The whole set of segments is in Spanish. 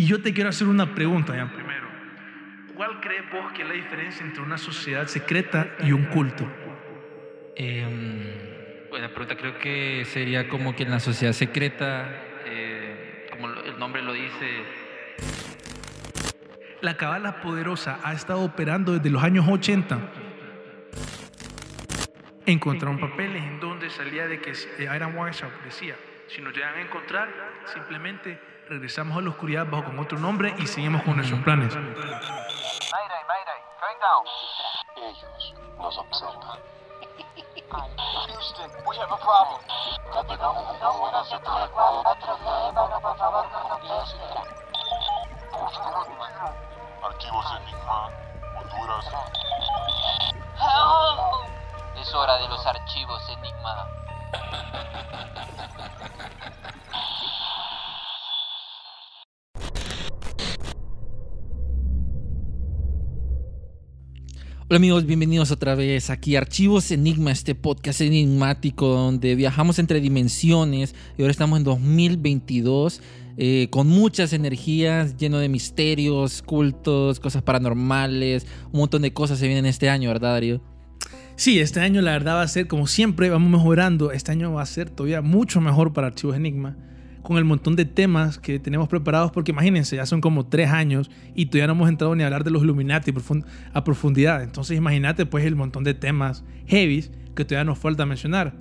Y yo te quiero hacer una pregunta, ya primero. ¿Cuál crees vos que es la diferencia entre una sociedad secreta y un culto? Eh, buena pregunta, creo que sería como que en la sociedad secreta, eh, como el nombre lo dice, La cabala poderosa ha estado operando desde los años 80. Encontraron papeles en donde salía de que eh, Iron Weishaupt decía, si nos llegan a encontrar, simplemente regresamos a la oscuridad bajo con otro nombre y seguimos con nuestros planes. Mayday, mayday, going down. Ellos nos observan. Houston, we have a problem. Archivos Enigma, Honduras. Es hora de los archivos Enigma. Hola amigos, bienvenidos otra vez aquí Archivos Enigma, este podcast enigmático donde viajamos entre dimensiones y ahora estamos en 2022 eh, con muchas energías, lleno de misterios, cultos, cosas paranormales, un montón de cosas se vienen este año, ¿verdad Darío? Sí, este año la verdad va a ser, como siempre, vamos mejorando. Este año va a ser todavía mucho mejor para Archivos Enigma, con el montón de temas que tenemos preparados, porque imagínense, ya son como tres años y todavía no hemos entrado ni a hablar de los Illuminati a profundidad. Entonces imagínate pues el montón de temas heavies que todavía nos falta mencionar.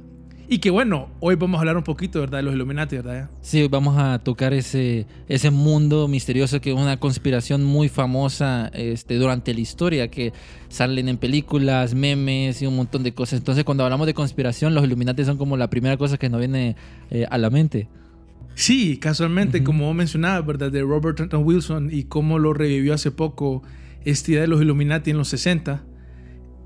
Y que bueno, hoy vamos a hablar un poquito, ¿verdad? De los Illuminati, ¿verdad? Sí, hoy vamos a tocar ese, ese mundo misterioso que es una conspiración muy famosa este, durante la historia, que salen en películas, memes y un montón de cosas. Entonces, cuando hablamos de conspiración, los Illuminati son como la primera cosa que nos viene eh, a la mente. Sí, casualmente, Ujú. como vos mencionabas, ¿verdad? De Robert Trenton Wilson y cómo lo revivió hace poco esta idea de los Illuminati en los 60.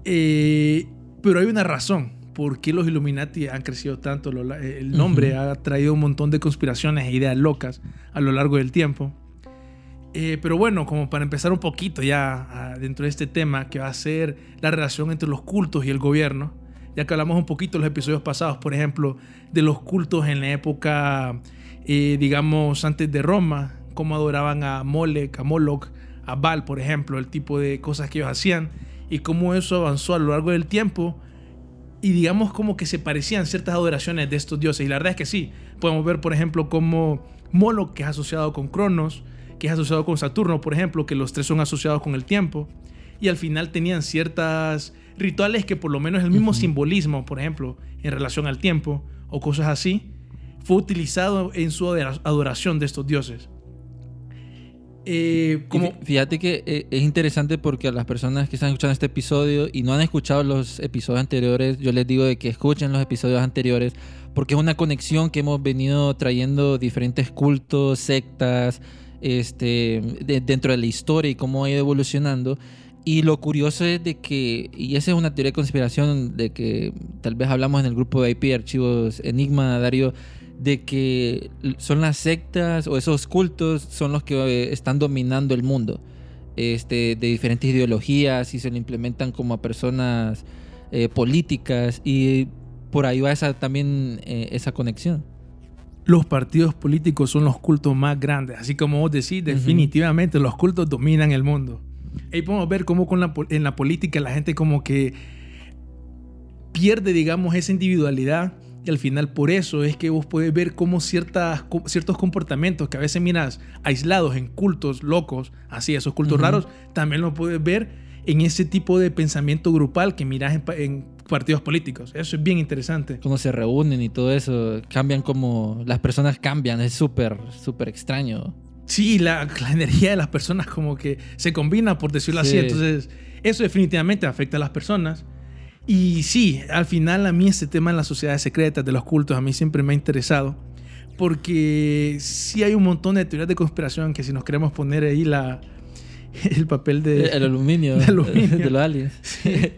Eh, pero hay una razón por qué los Illuminati han crecido tanto. El nombre ha traído un montón de conspiraciones e ideas locas a lo largo del tiempo. Eh, pero bueno, como para empezar un poquito ya dentro de este tema, que va a ser la relación entre los cultos y el gobierno, ya que hablamos un poquito en los episodios pasados, por ejemplo, de los cultos en la época, eh, digamos, antes de Roma, cómo adoraban a Molech, a Moloch, a Baal, por ejemplo, el tipo de cosas que ellos hacían, y cómo eso avanzó a lo largo del tiempo, y digamos como que se parecían ciertas adoraciones de estos dioses. Y la verdad es que sí, podemos ver, por ejemplo, como Moloch, que es asociado con Cronos, que es asociado con Saturno, por ejemplo, que los tres son asociados con el tiempo, y al final tenían ciertas rituales que por lo menos el mismo simbolismo, por ejemplo, en relación al tiempo o cosas así, fue utilizado en su adora- adoración de estos dioses. Eh, como, fí- Fíjate que eh, es interesante porque a las personas que están escuchando este episodio y no han escuchado los episodios anteriores, yo les digo de que escuchen los episodios anteriores porque es una conexión que hemos venido trayendo diferentes cultos, sectas, este, de- dentro de la historia y cómo ha ido evolucionando. Y lo curioso es de que, y esa es una teoría de conspiración de que tal vez hablamos en el grupo de IP Archivos Enigma, Darío, de que son las sectas o esos cultos son los que eh, están dominando el mundo este, de diferentes ideologías y se lo implementan como a personas eh, políticas y por ahí va esa, también eh, esa conexión. los partidos políticos son los cultos más grandes. Así como vos decís, definitivamente los cultos dominan el mundo. Ahí podemos ver cómo con la, en la política la gente como que pierde, digamos, esa individualidad. Y al final por eso es que vos puedes ver cómo ciertas, ciertos comportamientos que a veces miras aislados en cultos locos, así, esos cultos raros, también lo puedes ver en ese tipo de pensamiento grupal que miras en, pa- en partidos políticos. Eso es bien interesante. Cuando se reúnen y todo eso, cambian como las personas cambian, es súper, súper extraño. Sí, la, la energía de las personas como que se combina, por decirlo así. Sí. Entonces, eso definitivamente afecta a las personas. Y sí, al final a mí este tema en las sociedades secretas, de los cultos, a mí siempre me ha interesado. Porque sí hay un montón de teorías de conspiración que si nos queremos poner ahí la, el papel de... el aluminio, de aluminio. de los aliens.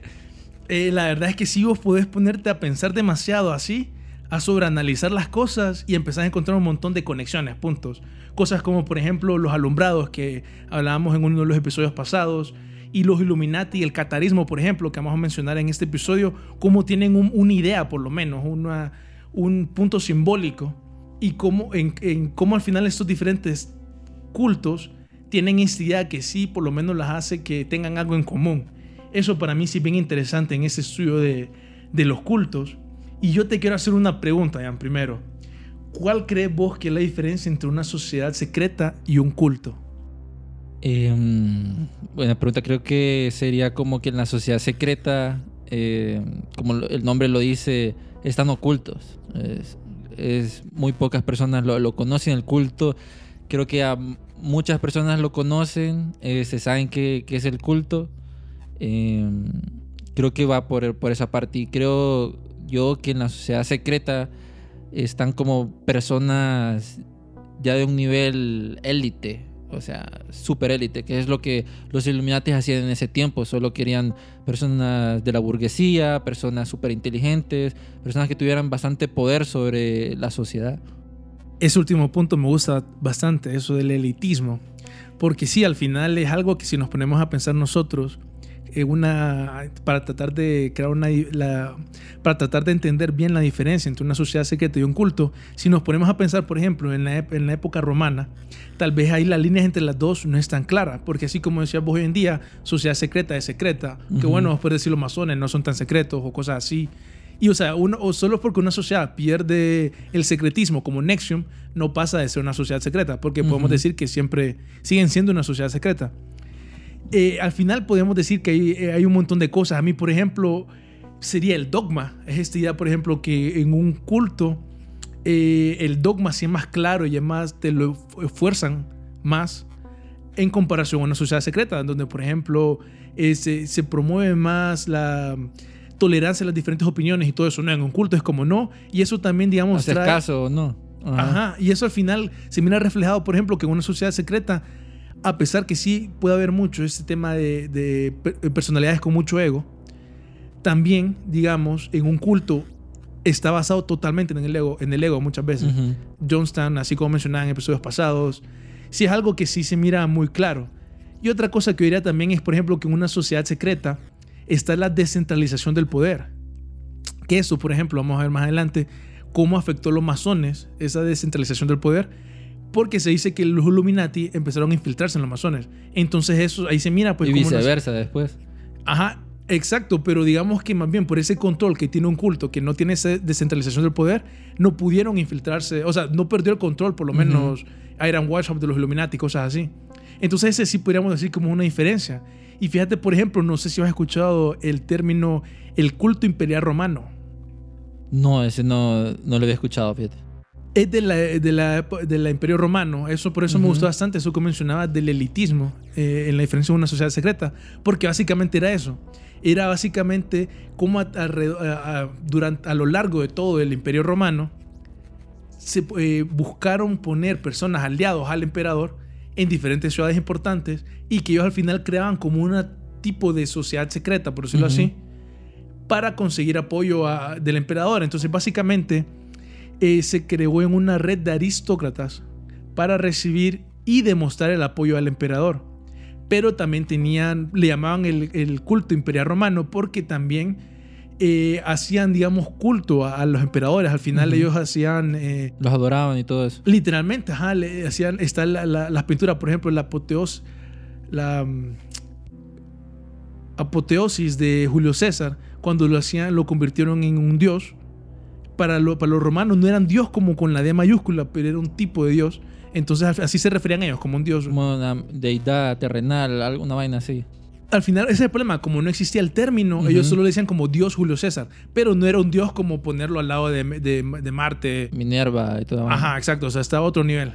Eh, la verdad es que sí vos podés ponerte a pensar demasiado así, a sobreanalizar las cosas y empezar a encontrar un montón de conexiones, puntos. Cosas como por ejemplo los alumbrados que hablábamos en uno de los episodios pasados y los Illuminati y el catarismo, por ejemplo, que vamos a mencionar en este episodio, cómo tienen un- una idea por lo menos, una, un punto simbólico y cómo, en, cómo al final estos diferentes cultos tienen esta idea que sí, por lo menos las hace que tengan algo en común. Eso para mí sí es bien interesante en ese estudio de, de los cultos. Y yo te quiero hacer una pregunta, Jan, primero. ¿Cuál crees vos que es la diferencia entre una sociedad secreta y un culto? Em, buena pregunta, creo que sería como que en la sociedad secreta, eh, como el nombre lo dice, están ocultos. Es, muy pocas personas lo, lo conocen, el culto. Creo que a muchas personas lo conocen, eh, se saben que, que es el culto. Em, creo que va por, por esa parte. Y creo yo que en la sociedad secreta están como personas ya de un nivel élite, o sea, super élite, que es lo que los Illuminati hacían en ese tiempo. Solo querían personas de la burguesía, personas súper inteligentes, personas que tuvieran bastante poder sobre la sociedad. Ese último punto me gusta bastante, eso del elitismo. Porque sí, al final es algo que si nos ponemos a pensar nosotros, una, para tratar de crear una, la- para tratar de entender bien la diferencia entre una sociedad secreta y un culto, si nos ponemos a pensar, por ejemplo, en la, ep- en la época romana, tal vez ahí las líneas entre las dos no están claras, porque así como decías vos hoy en día, sociedad secreta es secreta, que bueno, después decir los masones no son tan secretos o cosas así. Y o sea, uno, o solo porque una sociedad pierde el secretismo como Nexium, no pasa de ser una sociedad secreta, porque podemos decir que siempre siguen siendo una sociedad secreta. Eh, al final podemos decir que hay, eh, hay un montón de cosas. A mí, por ejemplo, sería el dogma. Es esta idea, por ejemplo, que en un culto eh, el dogma sí es más claro y es más, te lo esfuerzan más en comparación a una sociedad secreta, donde, por ejemplo, eh, se, se promueve más la tolerancia a las diferentes opiniones y todo eso. No, en un culto es como no. Y eso también, digamos, ¿Hacer trae- caso o no? Ajá. Ajá, y eso al final se mira reflejado, por ejemplo, que en una sociedad secreta, a pesar que sí puede haber mucho este tema de, de per- personalidades con mucho ego, también, digamos, en un culto está basado totalmente en el ego, en el ego muchas veces. Ujú. Johnston, así como mencionaba en episodios pasados, sí es algo que sí se mira muy claro. Y otra cosa que yo diría también es, por ejemplo, que en una sociedad secreta está la descentralización del poder. Que eso, por ejemplo, vamos a ver más adelante, cómo afectó a los masones esa descentralización del poder, porque se dice que los Illuminati empezaron a infiltrarse en los masones. Entonces eso ahí se mira pues y nos- viceversa después. Ajá, exacto, pero digamos que más bien por ese control que tiene un culto que no tiene esa descentralización del poder, no pudieron infiltrarse, o sea, no perdió el control, por lo menos Iron Workshop de los Illuminati, cosas así. Entonces ese sí podríamos decir como una diferencia. Y fíjate, por ejemplo, no sé si has escuchado el término el culto imperial romano. No, ese no, no lo había escuchado, fíjate. Es de la, de la, de la Imperio Romano. Eso, por eso me gustó bastante eso que mencionaba del elitismo eh, en la diferencia de una sociedad secreta. Porque básicamente era eso. Era básicamente cómo a, a- a- durante, a lo largo de todo el Imperio Romano se eh, buscaron poner personas aliados al emperador en diferentes ciudades importantes y que ellos al final creaban como un tipo de sociedad secreta, por decirlo así, para conseguir apoyo a- del emperador. Entonces, básicamente, eh, se creó en una red de aristócratas para recibir y demostrar el apoyo al emperador. Pero también tenían, le llamaban el, el culto imperial romano porque también eh, hacían, digamos, culto a, a los emperadores. Al final ellos hacían... eh, Los adoraban y todo eso. Literalmente, ajá, le hacían, está la, la- las pinturas, por ejemplo, la apoteos, la mm, apoteosis de Julio César, cuando lo hacían, lo convirtieron en un dios. Para, lo- para los romanos no eran dios como con la D mayúscula, pero era un tipo de dios. Entonces así se referían ellos, como un dios. Como una deidad terrenal, alguna vaina así. Al final ese es el problema, como no existía el término, ellos solo le decían como dios Julio César, pero no era un dios como ponerlo al lado de, de- de Marte, Minerva y todo. Ajá, exacto, o sea, está a otro nivel.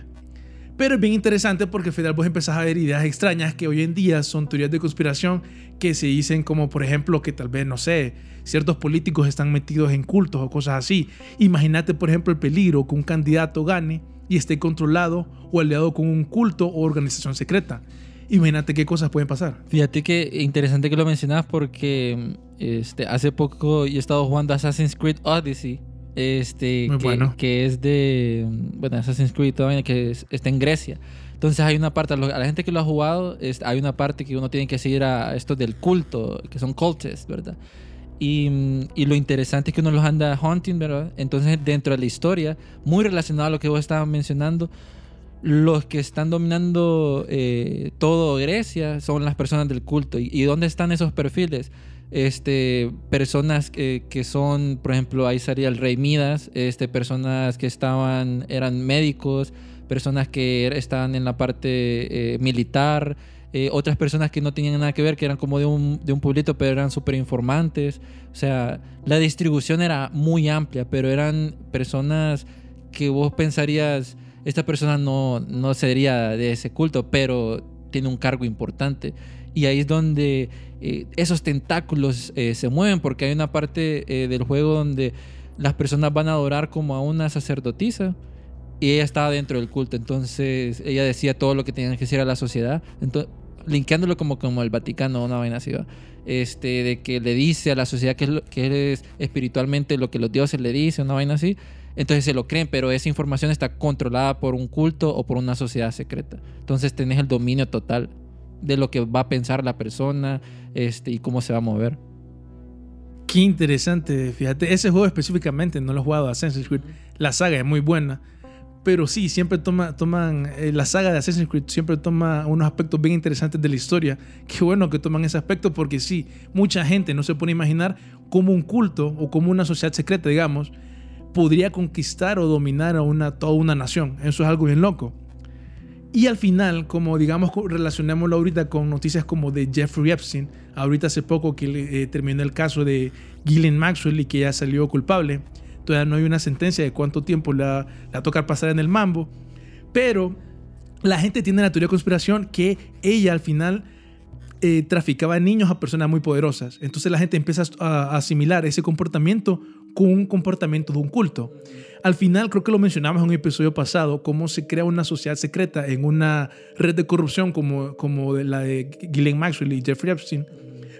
Pero es bien interesante porque al final vos empezás a ver ideas extrañas que hoy en día son teorías de conspiración que se dicen como, por ejemplo, que tal vez, no sé, ciertos políticos están metidos en cultos o cosas así. Imagínate, por ejemplo, el peligro que un candidato gane y esté controlado o aliado con un culto o organización secreta. Imagínate qué cosas pueden pasar. Fíjate que interesante que lo mencionas porque este, hace poco yo he estado jugando Assassin's Creed Odyssey. Este, Muy que, bueno. que es de. Bueno, Assassin's Creed todavía que es- está en Grecia. Entonces hay una parte, a la gente que lo ha jugado, es- hay una parte que uno tiene que seguir a estos del culto, que son cultists, ¿verdad? Y, y lo interesante es que uno los anda hunting, ¿verdad? Entonces dentro de la historia, muy relacionado a lo que vos estabas mencionando, los que están dominando eh, todo Grecia son las personas del culto. ¿Y, y dónde están esos perfiles? Este, personas que, que son, por ejemplo, ahí salía el rey Midas, este, personas que estaban, eran médicos, personas que er- estaban en la parte eh, militar, eh, otras personas que no tenían nada que ver, que eran como de un, de un pueblito, pero eran súper informantes. O sea, la distribución era muy amplia, pero eran personas que vos pensarías, esta persona no, no sería de ese culto, pero tiene un cargo importante. Y ahí es donde eh, esos tentáculos eh, se mueven, porque hay una parte eh, del juego donde las personas van a adorar como a una sacerdotisa y ella estaba dentro del culto. Entonces ella decía todo lo que tenían que decir a la sociedad. Entonces, linkeándolo como, como el Vaticano, una vaina así, ¿va? Este, de que le dice a la sociedad que es, lo- que es espiritualmente lo que los dioses le dicen, una vaina así. Entonces se lo creen, pero esa información está controlada por un culto o por una sociedad secreta. Entonces tenés el dominio total de lo que va a pensar la persona este, y cómo se va a mover. Qué interesante, fíjate, ese juego específicamente no lo he jugado Assassin's Creed, la saga es muy buena, pero sí, siempre toma, toman, eh, la saga de Assassin's Creed siempre toma unos aspectos bien interesantes de la historia, qué bueno que toman ese aspecto porque sí, mucha gente no se puede imaginar cómo un culto o como una sociedad secreta, digamos, podría conquistar o dominar a una, toda una nación, eso es algo bien loco. Y al final, como digamos, relacionémoslo ahorita con noticias como de Jeffrey Epstein, ahorita hace poco que eh, terminó el caso de Ghislaine Maxwell y que ya salió culpable, todavía no hay una sentencia de cuánto tiempo la, la tocar pasar en el mambo, pero la gente tiene la teoría de conspiración que ella al final eh, traficaba niños a personas muy poderosas. Entonces la gente empieza a, asimilar ese comportamiento con un comportamiento de un culto. Al final, creo que lo mencionamos en un episodio pasado, cómo se crea una sociedad secreta en una red de corrupción como, como la de Ghislaine Maxwell y Jeffrey Epstein.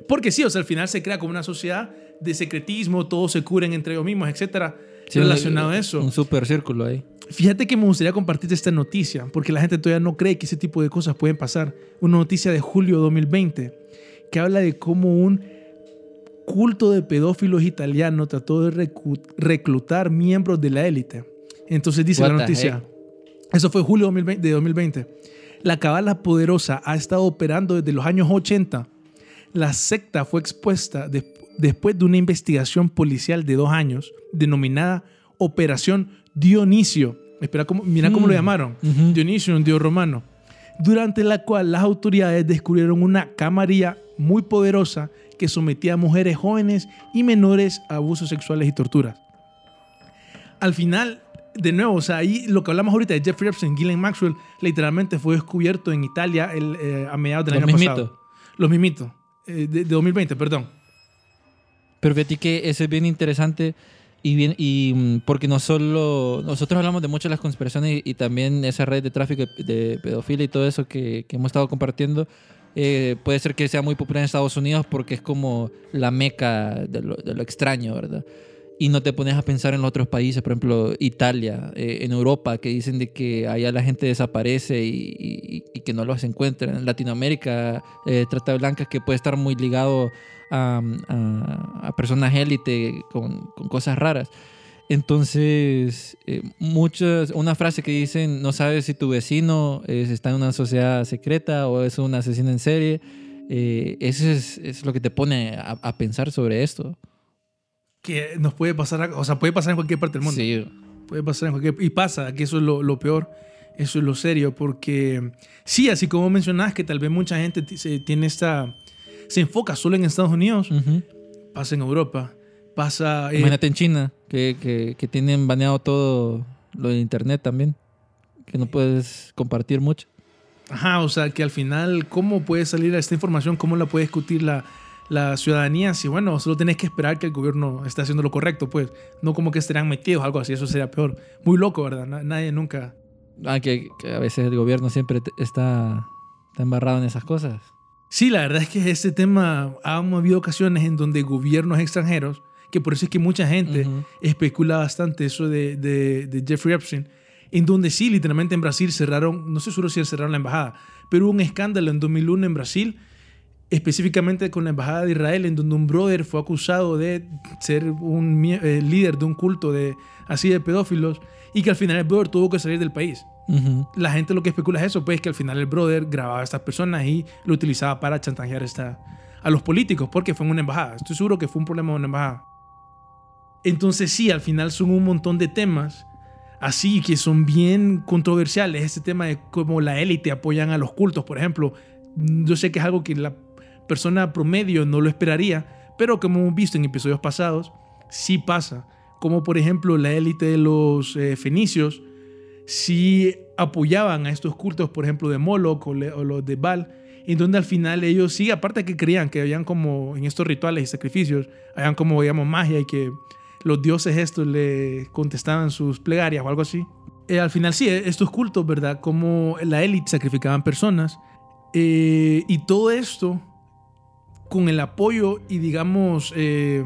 Porque sí, o sea, al final se crea como una sociedad de secretismo, todos se cubren entre ellos mismos, etcétera, relacionado a eso. Un super círculo ahí. Fíjate que me gustaría compartir esta noticia, porque la gente todavía no cree que ese tipo de cosas pueden pasar. Una noticia de julio de 2020 que habla de cómo un culto de pedófilos italiano trató de reclutar miembros de la élite. Entonces dice What la noticia. Eso fue julio 2020 de 2020. La cabala poderosa ha estado operando desde los años 80. La secta fue expuesta de- después de una investigación policial de dos años denominada Operación Dionisio. Espera, cómo, mira cómo lo Mm. llamaron. Dionisio, un dios romano. Durante la cual las autoridades descubrieron una camarilla muy poderosa que sometía a mujeres jóvenes y menores a abusos sexuales y torturas. Al final, de nuevo, o sea, ahí lo que hablamos ahorita de Jeffrey Epstein, Ghislaine Maxwell, literalmente fue descubierto en Italia el, eh, a mediados del Los año mismitos. pasado. Los mimitos. de, de 2020, perdón. Pero fíjate que eso es bien interesante y bien y mm, porque no solo nosotros hablamos de mucho de las conspiraciones y, también esa red de tráfico de pedofilia y todo eso que, hemos estado compartiendo eh, puede ser que sea muy popular en Estados Unidos porque es como la meca de lo extraño, ¿verdad? Y no te pones a pensar en los otros países, por ejemplo, Italia, eh, en Europa, que dicen de que allá la gente desaparece y, y- que no los encuentran. En Latinoamérica, eh, trata de blancas que puede estar muy ligado a, a- a personas élite con, con cosas raras. Entonces, eh, muchas, una frase que dicen, no sabes si tu vecino es- está en una sociedad secreta o es un asesino en serie, eh, eso es, es lo que te pone a, a pensar sobre esto. Que nos puede pasar, o sea, puede pasar en cualquier parte del mundo. Sí, Puede pasar en cualquier... Y pasa, que eso es lo, lo peor, eso es lo serio, porque sí, así como mencionas que tal vez mucha gente se, tiene esta... Se enfoca solo en Estados Unidos, Ujú. pasa en Europa, pasa... eh, Imagínate en China, que, que, que tienen baneado todo lo de internet también, que no puedes compartir mucho. Ajá, o sea, que al final, ¿cómo puede salir esta información? ¿Cómo la puede discutir la, la ciudadanía? Si, bueno, solo tenés que esperar que el gobierno esté haciendo lo correcto, pues. No como que estarán metidos, algo así, eso sería peor. Muy loco, ¿verdad? Na- nadie nunca... Ah, que, que a veces el gobierno siempre está, está embarrado en esas cosas. Sí, la verdad es que este tema ha habido ocasiones en donde gobiernos extranjeros, que por eso es que mucha gente especula bastante eso de, de- de Jeffrey Epstein, en donde sí, literalmente en Brasil cerraron, no sé seguro si cerraron la embajada, pero hubo un escándalo en 2001 en Brasil específicamente con la Embajada de Israel, en donde un brother fue acusado de ser un eh, líder de un culto de, así de pedófilos y que al final el brother tuvo que salir del país. Ujú. La gente lo que especula es eso, pues que al final el brother grababa a estas personas y lo utilizaba para chantajear esta, a los políticos, porque fue en una embajada. Estoy seguro que fue un problema de una embajada. Entonces sí, al final son un montón de temas así que son bien controversiales. Este tema de cómo la élite apoyan a los cultos, por ejemplo. Yo sé que es algo que la persona promedio no lo esperaría, pero como hemos visto en episodios pasados, sí pasa. Como por ejemplo la élite de los eh, fenicios sí apoyaban a estos cultos, por ejemplo, de Moloch o, los de Baal, en donde al final ellos sí, aparte que creían que habían como en estos rituales y sacrificios, habían como, digamos, magia y que los dioses estos le contestaban sus plegarias o algo así. Eh, al final sí, estos cultos, ¿verdad? Como la élite sacrificaban personas. eh, y todo esto con el apoyo y digamos, eh,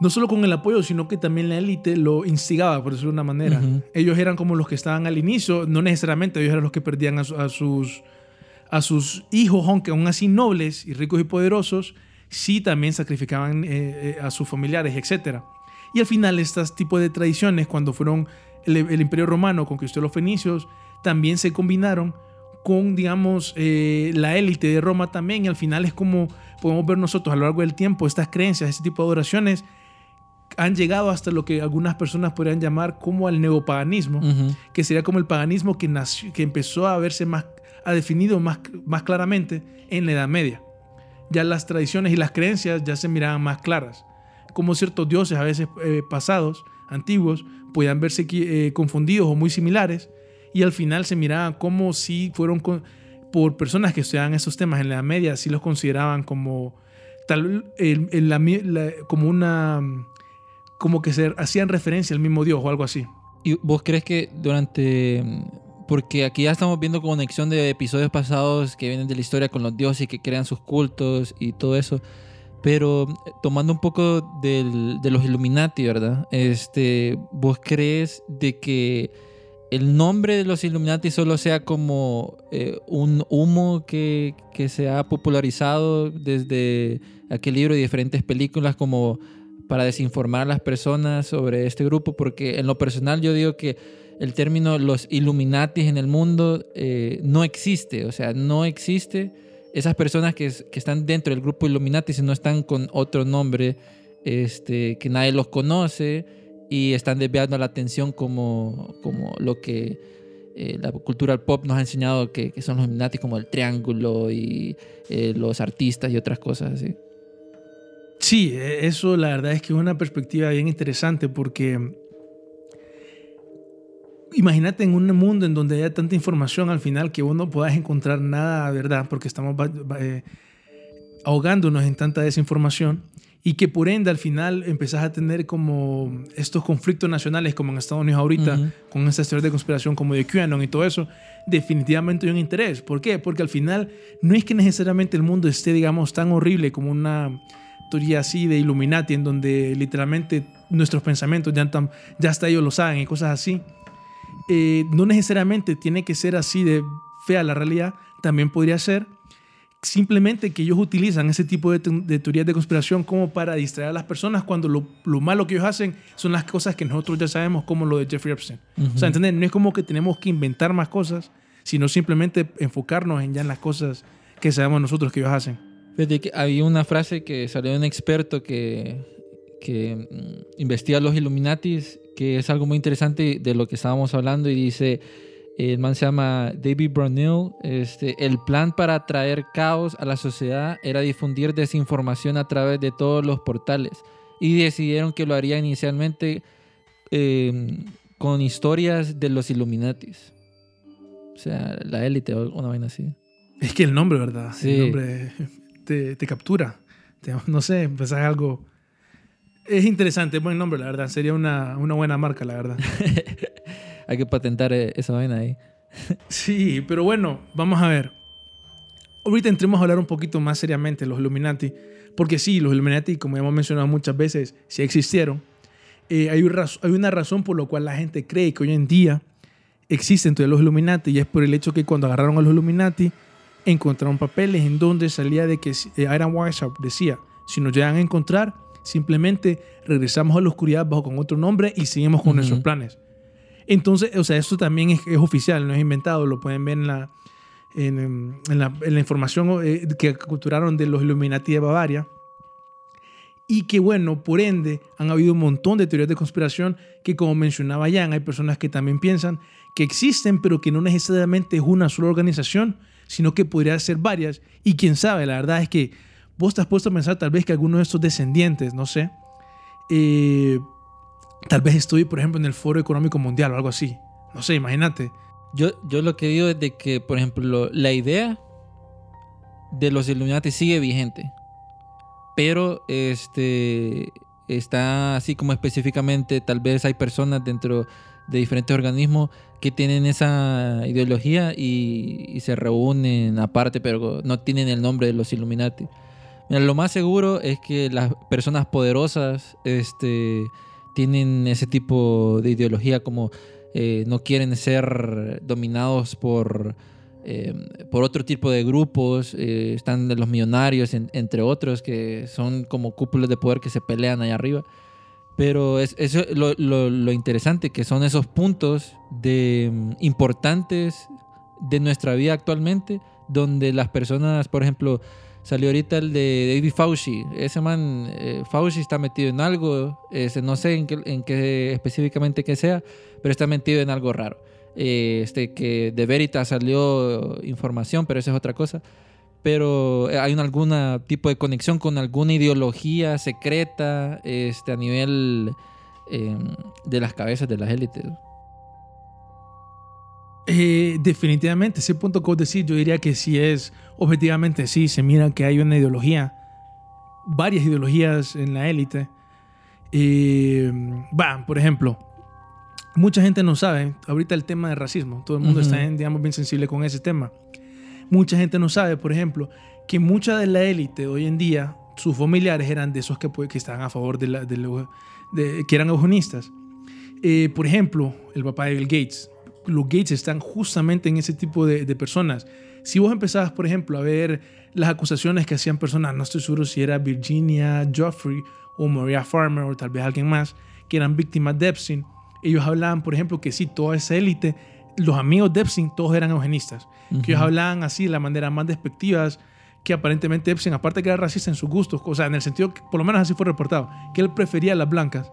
no solo con el apoyo, sino que también la élite lo instigaba, por decirlo de una manera. Ujú. Ellos eran como los que estaban al inicio, no necesariamente ellos eran los que perdían a, su- a sus, a sus hijos, aunque aún así nobles y ricos y poderosos, sí también sacrificaban eh, eh, a sus familiares, etc. Y al final estos tipos de tradiciones, cuando fueron el, el imperio romano conquistó a los fenicios, también se combinaron con, digamos, eh, la élite de Roma también. Y al final es como podemos ver nosotros a lo largo del tiempo, estas creencias, este tipo de adoraciones han llegado hasta lo que algunas personas podrían llamar como al neopaganismo, que sería como el paganismo que, nació, que empezó a verse más, ha definido más, más claramente en la Edad Media. Ya las tradiciones y las creencias ya se miraban más claras, como ciertos dioses a veces eh, pasados, antiguos, podían verse eh, confundidos o muy similares, y al final se miraban como si fueron por personas que estudiaban esos temas en la Media, si los consideraban como tal en la como una como que se hacían referencia al mismo Dios o algo así. ¿Y vos crees que durante... Porque aquí ya estamos viendo conexión de episodios pasados que vienen de la historia con los dioses y que crean sus cultos y todo eso. Pero tomando un poco del- de los Illuminati, ¿verdad? Este, ¿Vos crees de que el nombre de los Illuminati solo sea como eh, un humo que, que se ha popularizado desde aquel libro y diferentes películas como para desinformar a las personas sobre este grupo? Porque en lo personal yo digo que el término los Illuminatis en el mundo eh, no existe, o sea, no existe esas personas que, que están dentro del grupo Illuminati si no están con otro nombre este, que nadie los conoce y están desviando la atención como, como lo que eh, la cultura pop nos ha enseñado que, que son los Illuminati como el triángulo y eh, los artistas y otras cosas así. Sí, e- eso la verdad es que es una perspectiva bien interesante porque imagínate en un mundo en donde haya tanta información al final que vos no puedas encontrar nada, ¿verdad? Porque estamos eh, ahogándonos en tanta desinformación y que por ende al final empezás a tener como estos conflictos nacionales como en Estados Unidos ahorita Ujú. con estas teorías de conspiración como de QAnon y todo eso, definitivamente hay un interés. ¿Por qué? Porque al final no es que necesariamente el mundo esté, digamos, tan horrible como una teoría así de Illuminati, en donde literalmente nuestros pensamientos ya, tan, ya hasta ellos lo saben y cosas así. Eh, no necesariamente tiene que ser así de fea la realidad, también podría ser simplemente que ellos utilizan ese tipo de, te- de teorías de conspiración como para distraer a las personas cuando lo, lo malo que ellos hacen son las cosas que nosotros ya sabemos, como lo de Jeffrey Epstein. O sea, ¿entendés? No es como que tenemos que inventar más cosas, sino simplemente enfocarnos en ya en las cosas que sabemos nosotros que ellos hacen. Fíjate que había una frase que salió de un experto que, que mm, investiga los Illuminatis, que es algo muy interesante de lo que estábamos hablando y dice, el man se llama David Brownell, este, el plan para traer caos a la sociedad era difundir desinformación a través de todos los portales y decidieron que lo harían inicialmente eh, con historias de los Illuminatis. O sea, la élite o una vaina así. Es que el nombre, ¿verdad? Sí. El nombre te, te captura. Te- no sé, empezás algo... Es interesante, es buen nombre, la verdad. Sería una, una buena marca, la verdad. Hay que patentar eh, esa vaina ahí. Sí, pero bueno, vamos a ver. Ahorita entremos a hablar un poquito más seriamente de los Illuminati, porque sí, los Illuminati, como ya hemos mencionado muchas veces, sí existieron. Eh, hay, un raz- hay una razón por la cual la gente cree que hoy en día existen todavía los Illuminati, y es por el hecho que cuando agarraron a los Illuminati, encontraron papeles en donde salía de que si- eh, Iron Weishaupt decía, si nos llegan a encontrar, simplemente regresamos a la oscuridad bajo con otro nombre y seguimos con nuestros planes. Entonces, o sea, esto también es, oficial, no es inventado, lo pueden ver en la, en, la, información eh, que capturaron de los Illuminati de Bavaria. Y que bueno, por ende, han habido un montón de teorías de conspiración que como mencionaba Jan, hay personas que también piensan que existen, pero que no necesariamente es una sola organización, sino que podría ser varias. Y quién sabe, la verdad es que vos te has puesto a pensar tal vez que alguno de estos descendientes, no sé, eh, tal vez estoy, por ejemplo, en el Foro Económico Mundial o algo así. No sé, imagínate. Yo, yo lo que digo es de que, por ejemplo, la idea de los Illuminati sigue vigente. Pero este está así como específicamente, tal vez hay personas dentro de diferentes organismos que tienen esa ideología y, y se reúnen aparte, pero no tienen el nombre de los Illuminati. Mira, lo más seguro es que las personas poderosas este, tienen ese tipo de ideología como eh, no quieren ser dominados por, eh, por otro tipo de grupos. eh, están los millonarios, en- entre otros, que son como cúpulas de poder que se pelean allá arriba. Pero es, eso es lo, lo- lo interesante, que son esos puntos de, mm, importantes de nuestra vida actualmente, donde las personas, por ejemplo, salió ahorita el de David Fauci. Ese man, eh, Fauci está metido en algo, ese, no sé en qué, en qué específicamente que sea, pero está metido en algo raro. Eh, este, que de Veritas salió información, pero eso es otra cosa. Pero eh, hay algún tipo de conexión con alguna ideología secreta este, a nivel eh, de las cabezas de las élites. Eh, definitivamente, ese punto que vos decís, yo diría que sí es, objetivamente sí, se mira que hay una ideología, varias ideologías en la élite. Eh, por ejemplo, mucha gente no sabe, ahorita el tema de racismo, todo el mundo Ujú. está, digamos, bien sensible con ese tema. Mucha gente no sabe, por ejemplo, que mucha de la élite hoy en día, sus familiares eran de esos que, que estaban a favor de, la, de lo- de- que eran eugenistas. Eh, por ejemplo, el papá de Bill Gates. Los Gates están justamente en ese tipo de, de personas. Si vos empezabas, por ejemplo, a ver las acusaciones que hacían personas, no estoy seguro si era Virginia Joffrey o Maria Farmer o tal vez alguien más, que eran víctimas de Epstein, ellos hablaban, por ejemplo, que sí, toda esa élite, los amigos de Epstein, todos eran eugenistas. Que ellos hablaban así de la manera más despectivas, que aparentemente Epstein, aparte que era racista en sus gustos, o sea, en el sentido que por lo menos así fue reportado, que él prefería a las blancas.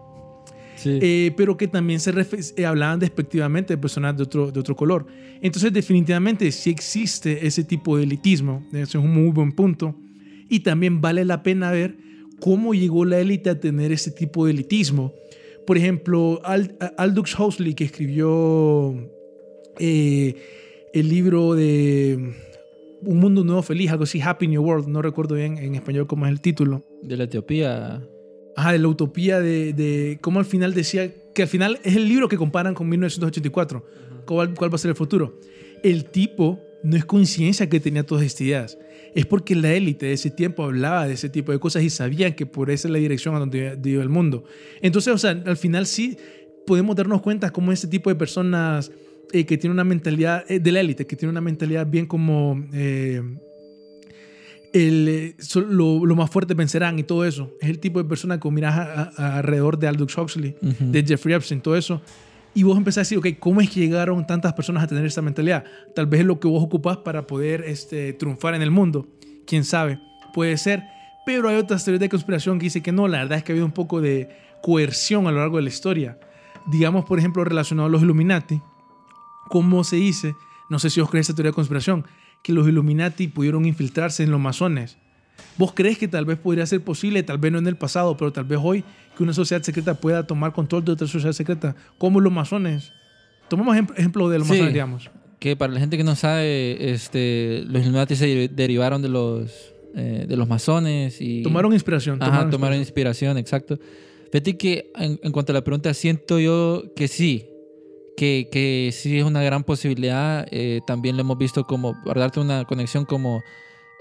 Sí. Eh, pero que también se eh, hablaban despectivamente de personas de otro, de otro color. Entonces, definitivamente, sí existe ese tipo de elitismo. Ese es un muy buen punto. Y también vale la pena ver cómo llegó la élite a tener ese tipo de elitismo. Por ejemplo, Al- Aldous Huxley, que escribió eh, el libro de Un mundo nuevo feliz, algo así, Happy New World, no recuerdo bien en español cómo es el título. De la Etiopía. Ajá, de la utopía de, de cómo al final decía que al final es el libro que comparan con 1984. ¿Cuál, cuál va a ser el futuro? El tipo no es coincidencia que tenía todas estas ideas. Es porque la élite de ese tiempo hablaba de ese tipo de cosas y sabían que por esa es la dirección a donde iba el mundo. Entonces, o sea, al final sí podemos darnos cuenta cómo este tipo de personas eh, que tienen una mentalidad eh, de la élite, que tienen una mentalidad bien como... eh, el, eh, lo, lo más fuerte vencerán y todo eso. Es el tipo de persona que miras a- a- alrededor de Aldous Huxley, de Jeffrey Epstein, todo eso. Y vos empezás a decir, ok, ¿cómo es que llegaron tantas personas a tener esta mentalidad? Tal vez es lo que vos ocupás para poder este, triunfar en el mundo. Quién sabe, puede ser. Pero hay otras teorías de conspiración que dicen que no, la verdad es que ha habido un poco de coerción a lo largo de la historia. Digamos, por ejemplo, relacionado a los Illuminati, ¿cómo se dice? No sé si os creéis esta teoría de conspiración, que los Illuminati pudieron infiltrarse en los masones. ¿Vos crees que tal vez podría ser posible, tal vez no en el pasado, pero tal vez hoy, que una sociedad secreta pueda tomar control de otra sociedad secreta, como los masones? Tomamos ejem- ejemplo de los Sí. masones, digamos. que para la gente que no sabe, este, los Illuminati se deri- derivaron de los, eh, de los masones y... Tomaron inspiración. Ajá, tomaron inspiración, exacto. Fíjate que en, en cuanto a la pregunta, siento yo que sí, que, que sí es una gran posibilidad. eh, también lo hemos visto como, para darte una conexión como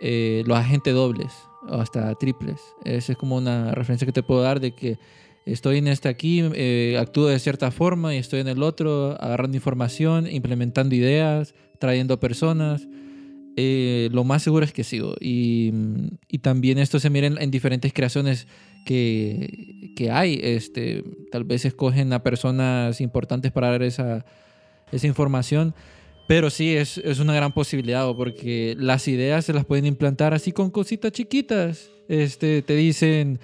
eh, los agentes dobles o hasta triples. Esa es como una referencia que te puedo dar de que estoy en este aquí, eh, actúo de cierta forma y estoy en el otro, agarrando información, implementando ideas, trayendo personas. lo más seguro es que sí. bo. Y, y también esto se mira en diferentes creaciones que, hay. Este, tal vez escogen a personas importantes para dar esa, esa información. Pero sí, es, es una gran posibilidad, porque las ideas se las pueden implantar así con cositas chiquitas. Este, te dicen,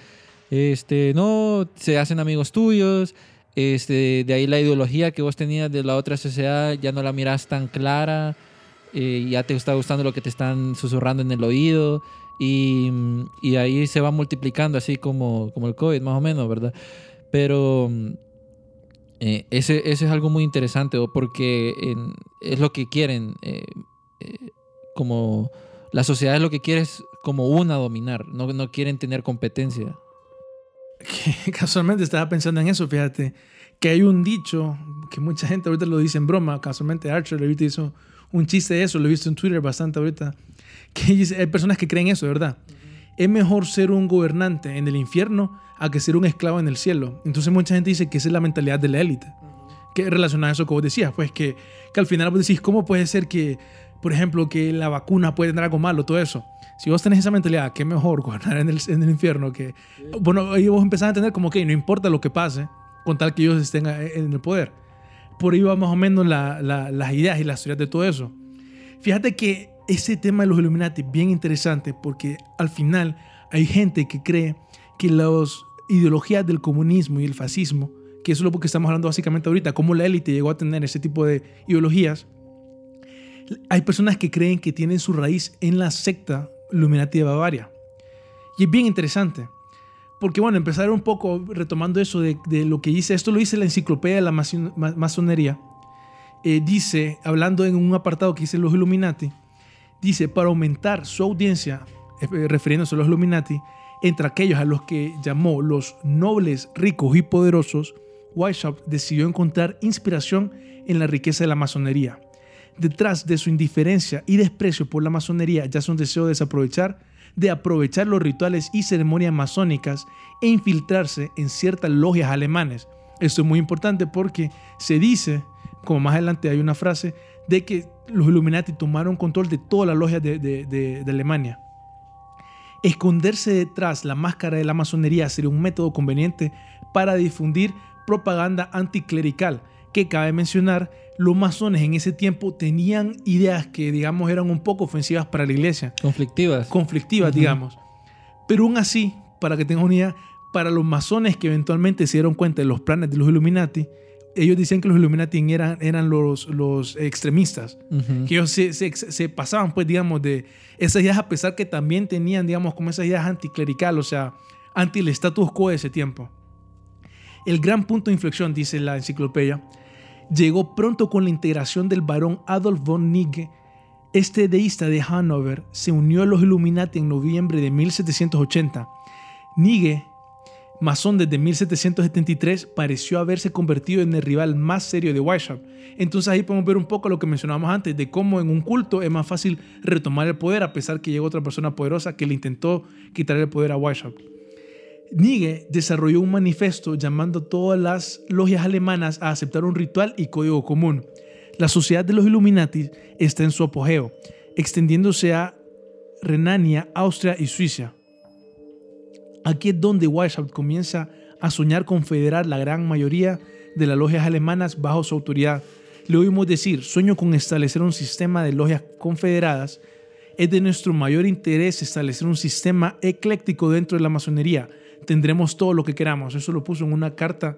este, no, se hacen amigos tuyos. Este, de ahí la ideología que vos tenías de la otra sociedad ya no la miras tan clara. eh, ya te está gustando lo que te están susurrando en el oído. Y, y ahí se va multiplicando, así como, el COVID, más o menos, ¿verdad? Pero mm, eh, ese, es algo muy interesante, porque es lo que quieren. eh, eh, como la sociedad es lo que quiere es como una dominar, no, quieren tener competencia. casualmente estaba pensando en eso, fíjate, que hay un dicho que mucha gente ahorita lo dice en broma, casualmente Archer ahorita hizo un chiste de eso, lo he visto en Twitter bastante ahorita, que hay personas que creen eso, ¿verdad? Es mejor ser un gobernante en el infierno a que ser un esclavo en el cielo. Entonces mucha gente dice que esa es la mentalidad de la élite. Que relaciona a eso que vos decías, pues que, que al final vos decís, ¿cómo puede ser que, por ejemplo, que la vacuna puede tener algo malo, todo eso? Si vos tenés esa mentalidad, qué mejor gobernar en el, en el infierno que... Bueno, ahí vos empezás a entender como que no importa lo que pase, con tal que ellos estén en el poder. Por ahí va más o menos la- la- las ideas y las teorías de todo eso. Fíjate que ese tema de los Illuminati bien interesante porque al final hay gente que cree que las ideologías del comunismo y el fascismo, que eso es lo que estamos hablando básicamente ahorita, cómo la élite llegó a tener ese tipo de ideologías, hay personas que creen que tienen su raíz en la secta Illuminati de Bavaria. Y es bien interesante. Porque bueno, empezar un poco retomando eso de, de lo que dice, esto lo dice la enciclopedia de la mason- ma- masonería, eh, dice, hablando en un apartado que dice los Illuminati, dice, para aumentar su audiencia, eh, refiriéndose a los Illuminati, entre aquellos a los que llamó los nobles, ricos y poderosos, Weishaupt decidió encontrar inspiración en la riqueza de la masonería. Detrás de su indiferencia y desprecio por la masonería yace un deseo de desaprovechar, de aprovechar los rituales y ceremonias masónicas e infiltrarse en ciertas logias alemanes. Esto es muy importante porque se dice, como más adelante hay una frase, de que los Illuminati tomaron control de todas las logias de, de- de- de Alemania. Esconderse detrás la máscara de la masonería sería un método conveniente para difundir propaganda anticlerical, que cabe mencionar, los masones en ese tiempo tenían ideas que, digamos, eran un poco ofensivas para la iglesia, Conflictivas. conflictivas, digamos. Pero aún así, para que tengan una idea, para los masones que eventualmente se dieron cuenta de los planes de los Illuminati, ellos decían que los Illuminati eran, eran los, los extremistas Ujú. que ellos se, se- se pasaban, pues, digamos, de esas ideas, a pesar que también tenían, digamos, como esas ideas anticlerical, o sea, anti el status quo de ese tiempo. El gran punto de inflexión, dice la enciclopedia, llegó pronto con la integración del barón Adolf von Nigge. Este deísta de Hannover se unió a los Illuminati en noviembre de 1780. Nigge, masón desde 1773, pareció haberse convertido en el rival más serio de Weishaupt. Entonces ahí podemos ver un poco lo que mencionábamos antes, de cómo en un culto es más fácil retomar el poder a pesar que llegó otra persona poderosa que le intentó quitar el poder a Weishaupt. Nigge desarrolló un manifiesto llamando a todas las logias alemanas a aceptar un ritual y código común. La sociedad de los Illuminati está en su apogeo, extendiéndose a Renania, Austria y Suiza. Aquí es donde Weishaupt comienza a soñar con federar la gran mayoría de las logias alemanas bajo su autoridad. Le oímos decir, sueño con establecer un sistema de logias confederadas. Es de nuestro mayor interés establecer un sistema ecléctico dentro de la masonería. Tendremos todo lo que queramos. Eso lo puso en una carta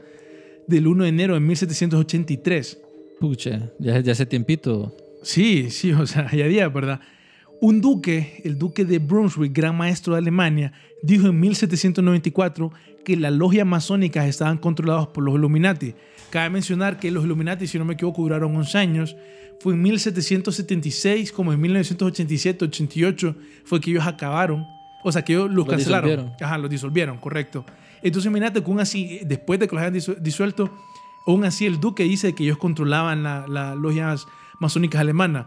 del 1 de enero de 1783. Pucha, ya, ya hace tiempito. Sí, sí, o sea, ya día, ¿verdad? Un duque, el duque de Brunswick, gran maestro de Alemania, dijo en 1794 que las logias masónicas estaban controladas por los Illuminati. Cabe mencionar que los Illuminati, si no me equivoco, duraron 11 años. Fue en 1776, como en 1987, 88, fue que ellos acabaron. O sea, que ellos los Los cancelaron. disolvieron. Ajá, los disolvieron, correcto. Entonces, imagínate que aún así, después de que los hayan disu- disuelto, aún así el duque dice que ellos controlaban la- las logias masónicas alemanas.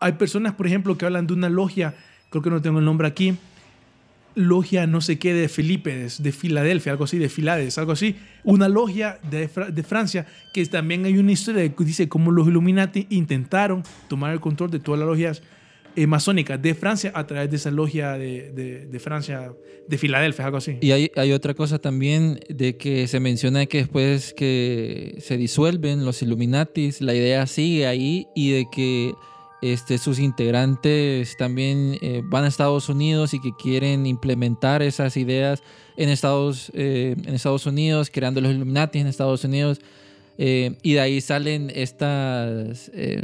Hay personas, por ejemplo, que hablan de una logia, creo que no tengo el nombre aquí, logia no sé qué de Filipides, de Filadelfia, algo así, de Filades, algo así. Una logia de, de Francia, que también hay una historia que dice cómo los Illuminati intentaron tomar el control de todas las logias eh, masónica de Francia a través de esa logia de, de- de Francia, de Filadelfia, algo así. Y hay, hay otra cosa también de que se menciona que después que se disuelven los Illuminatis, la idea sigue ahí y de que este, sus integrantes también eh, van a Estados Unidos y que quieren implementar esas ideas en Estados, eh, en Estados Unidos, creando los Illuminati en Estados Unidos. eh, y de ahí salen estas, eh,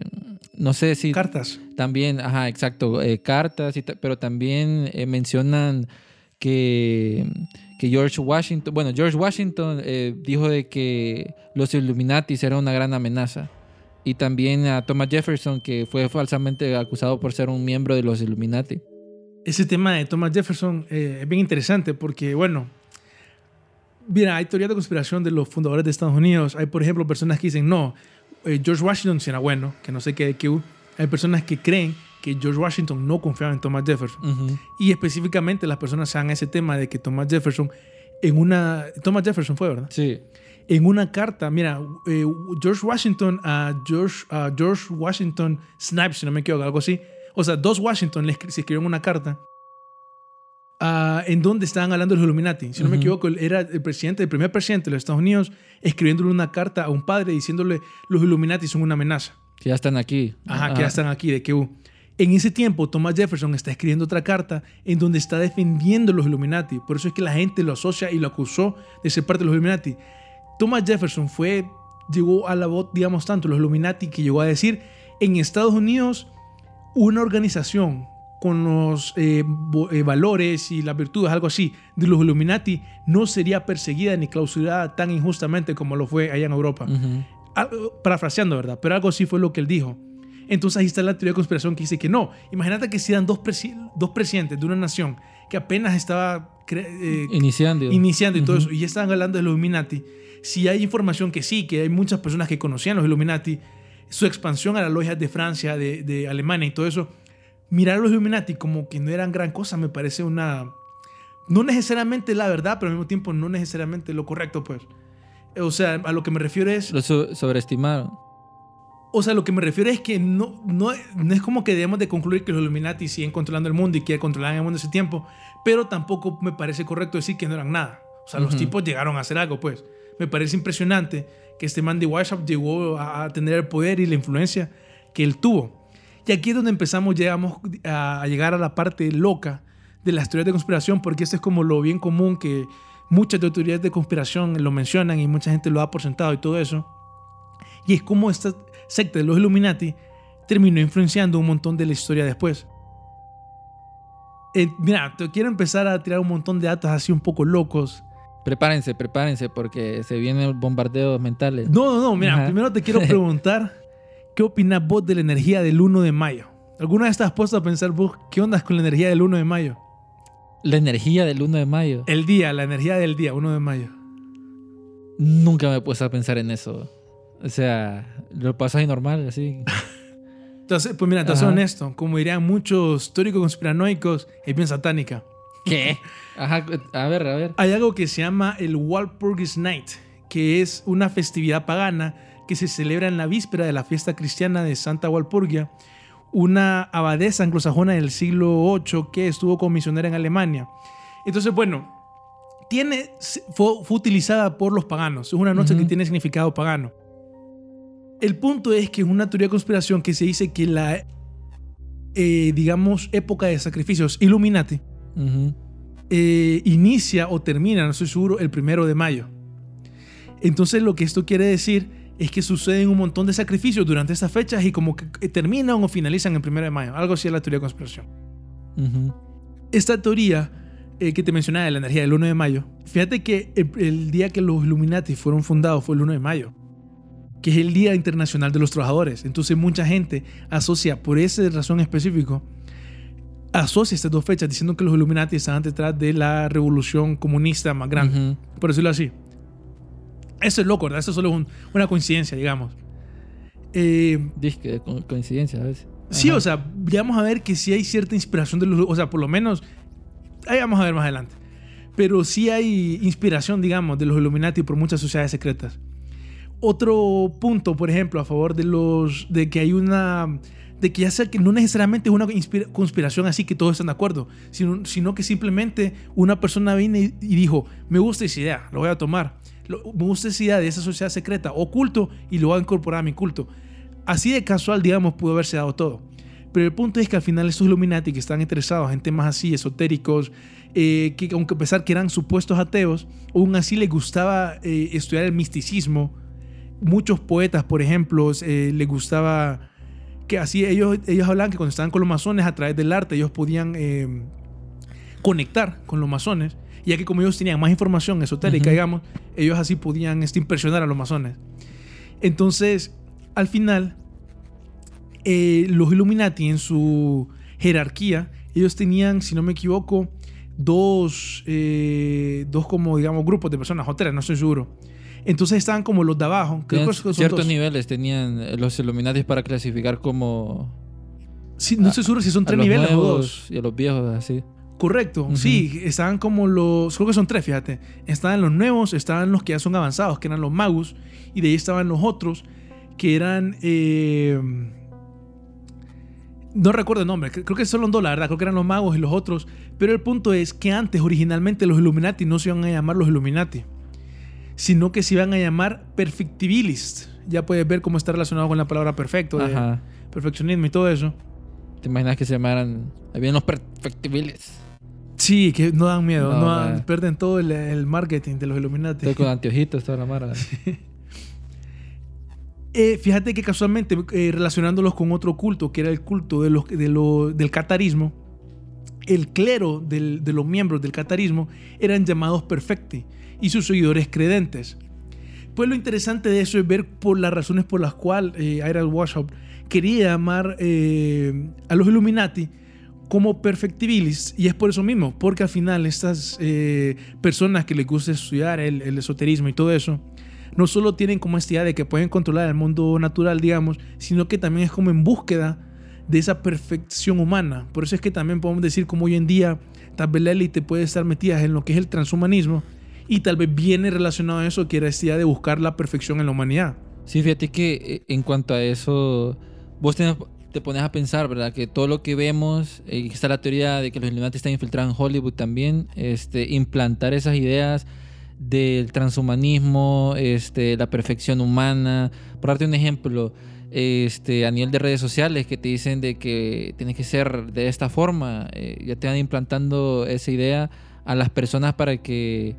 no sé si... Cartas. También, ajá, exacto, cartas, y pero también mencionan que, que George Washington, bueno, George Washington eh, dijo de que los Illuminatis eran una gran amenaza. Y también a Thomas Jefferson, que fue falsamente acusado por ser un miembro de los Illuminati. Ese tema de Thomas Jefferson eh, es bien interesante porque, bueno, mira, hay teorías de conspiración de los fundadores de Estados Unidos. Hay, por ejemplo, personas que dicen, no, eh, George Washington sí era bueno, que no sé qué de qué. hubo. Hay personas que creen que George Washington no confiaba en Thomas Jefferson. Y específicamente las personas se dan ese tema de que Thomas Jefferson, en una... Thomas Jefferson fue, ¿verdad? Sí. En una carta, mira, eh, George Washington a George, a George Washington Snipes, si no me equivoco, algo así. O sea, dos Washington le escri- se escribieron una carta ah, en donde estaban hablando de los Illuminati. Si no me Ujú. equivoco, él era el presidente, el primer presidente de los Estados Unidos, escribiéndole una carta a un padre diciéndole los Illuminati son una amenaza. Que ya están aquí. Ajá, que ya están aquí, de que. En ese tiempo, Thomas Jefferson está escribiendo otra carta en donde está defendiendo los Illuminati. Por eso es que la gente lo asocia y lo acusó de ser parte de los Illuminati. Thomas Jefferson fue, llegó a la voz, digamos tanto, los Illuminati, que llegó a decir, en Estados Unidos, una organización con los eh, eh, valores y las virtudes, algo así, de los Illuminati, no sería perseguida ni clausurada tan injustamente como lo fue allá en Europa parafraseando, ¿verdad? Pero algo así fue lo que él dijo. Entonces ahí está la teoría de conspiración que dice que no. Imagínate que si eran dos, presi- dos presidentes de una nación que apenas estaba eh, Iniciando. iniciando y todo eso, y ya estaban hablando de los Illuminati, si hay información que sí, que hay muchas personas que conocían los Illuminati, su expansión a las logias de Francia, de, de Alemania y todo eso, mirar a los Illuminati como que no eran gran cosa me parece una... No necesariamente la verdad, pero al mismo tiempo no necesariamente lo correcto, pues. O sea, a lo que me refiero es... Lo so- sobreestimaron. O sea, lo que me refiero es que no, no, no es como que debemos de concluir que los Illuminati siguen controlando el mundo y que controlaban el mundo ese tiempo, pero tampoco me parece correcto decir que no eran nada. O sea, los tipos llegaron a hacer algo, pues. Me parece impresionante que este man de WhatsApp llegó a, tener el poder y la influencia que él tuvo. Y aquí es donde empezamos, llegamos a llegar a la parte loca de las teorías de conspiración, porque esto es como lo bien común que muchas de teorías de conspiración lo mencionan y mucha gente lo da por sentado y todo eso. Y es como esta secta de los Illuminati terminó influenciando un montón de la historia después. Eh, mira, te quiero empezar a tirar un montón de datos así un poco locos. Prepárense, prepárense, porque se vienen bombardeos mentales. No, no, no, mira, Ajá. primero te quiero preguntar, ¿qué opinas vos de la energía del 1 de mayo? ¿Alguna vez estás puesto a pensar vos qué onda con la energía del 1 de mayo? La energía del 1 de mayo. El día, la energía del día, 1 de mayo. Nunca me he puesto a pensar en eso. O sea, lo pasas ahí normal, así. Entonces, pues mira, te soy honesto, como dirían muchos teóricos conspiranoicos, es bien satánica. ¿Qué? Ajá, a ver, a ver. Hay algo que se llama el Walpurgis Night, que es una festividad pagana que se celebra en la víspera de la fiesta cristiana de Santa Walpurgia, una abadesa anglosajona del siglo VIII que estuvo como misionera en Alemania. Entonces, bueno, tiene, fue, fue utilizada por los paganos. Es una noche que tiene significado pagano. El punto es que es una teoría de conspiración que se dice que la, eh, digamos, época de sacrificios Illuminati Eh, inicia o termina, no estoy seguro, el primero de mayo. Entonces lo que esto quiere decir es que suceden un montón de sacrificios durante estas fechas y como que terminan o finalizan el primero de mayo. Algo así es la teoría de conspiración. Esta teoría eh, que te mencionaba de la energía del 1 de mayo, fíjate que el, el día que los Illuminati fueron fundados fue el 1 de mayo, que es el Día Internacional de los Trabajadores. Entonces mucha gente asocia, por esa razón específico, asocia estas dos fechas diciendo que los Illuminati estaban detrás de la revolución comunista más grande, Ujú. por decirlo así. Eso es loco, ¿verdad? Eso solo es un- una coincidencia, digamos. Eh, de co- coincidencia a veces. Sí, Ajá. o sea, ya vamos a ver que sí hay cierta inspiración de los. O sea, por lo menos. Ahí vamos a ver más adelante. Pero sí hay inspiración, digamos, de los Illuminati por muchas sociedades secretas. Otro punto, por ejemplo, a favor de los. de que hay una de que ya sea que no necesariamente es una conspiración así que todos están de acuerdo, sino, sino que simplemente una persona vino y, dijo, me gusta esa idea, lo voy a tomar, me gusta esa idea de esa sociedad secreta o culto y lo voy a incorporar a mi culto. Así de casual, digamos, pudo haberse dado todo. Pero el punto es que al final estos Illuminati que están interesados en temas así esotéricos, eh, que aunque a pesar que eran supuestos ateos, aún así les gustaba eh, estudiar el misticismo. Muchos poetas, por ejemplo, eh, les gustaba que así ellos, ellos hablaban que cuando estaban con los masones a través del arte ellos podían eh, conectar con los masones, ya que como ellos tenían más información esotérica, Ujú. digamos, ellos así podían este, impresionar a los masones. Entonces, al final, eh, los Illuminati en su jerarquía, ellos tenían, si no me equivoco, dos, eh, dos como, digamos, grupos de personas, o tres, no estoy seguro. Entonces estaban como los de abajo. Creo Tenían que son ciertos dos. niveles tenían los Illuminati para clasificar como Sí, no estoy seguro si son tres niveles o dos. y a los viejos, así. Correcto, sí, estaban como los, creo que son tres, fíjate. Estaban los nuevos, estaban los que ya son avanzados, que eran los magos, y de ahí estaban los otros, que eran... eh, no recuerdo el nombre, cre- creo que son dos, la verdad, creo que eran los magos y los otros, pero el punto es que antes originalmente los Illuminati no se iban a llamar los Illuminati, sino que se iban a llamar Perfectibilists. Ya puedes ver cómo está relacionado con la palabra perfecto, de perfeccionismo y todo eso. ¿Te imaginas que se llamaran... Habían los perfectibles. Sí, que no dan miedo, No, no, dan- man. pierden todo el, el marketing de los Illuminati. Todo con anteojitos, toda la mara. Eh, fíjate que casualmente, eh, relacionándolos con otro culto, que era el culto de los, de lo- del catarismo, el clero del- de los miembros del catarismo eran llamados perfecti y sus seguidores credentes. Pues lo interesante de eso es ver por las razones por las cuales eh, Ira Washout quería llamar eh, a los Illuminati como perfectibilis y es por eso mismo, porque al final estas eh, personas que les gusta estudiar el, el esoterismo y todo eso, no solo tienen como esta idea de que pueden controlar el mundo natural, digamos, sino que también es como en búsqueda de esa perfección humana. Por eso es que también podemos decir como hoy en día tal vez la élite puede estar metida en lo que es el transhumanismo y tal vez viene relacionado a eso que era esta idea de buscar la perfección en la humanidad. Sí, fíjate que eh, en cuanto a eso, vos te, pones a pensar, ¿verdad? Que todo lo que vemos, eh, está la teoría de que los Illuminati están infiltrados en Hollywood también, este, implantar esas ideas del transhumanismo, este, la perfección humana. Por darte un ejemplo, este, a nivel de redes sociales que te dicen de que tienes que ser de esta forma, eh, ya te van implantando esa idea a las personas para que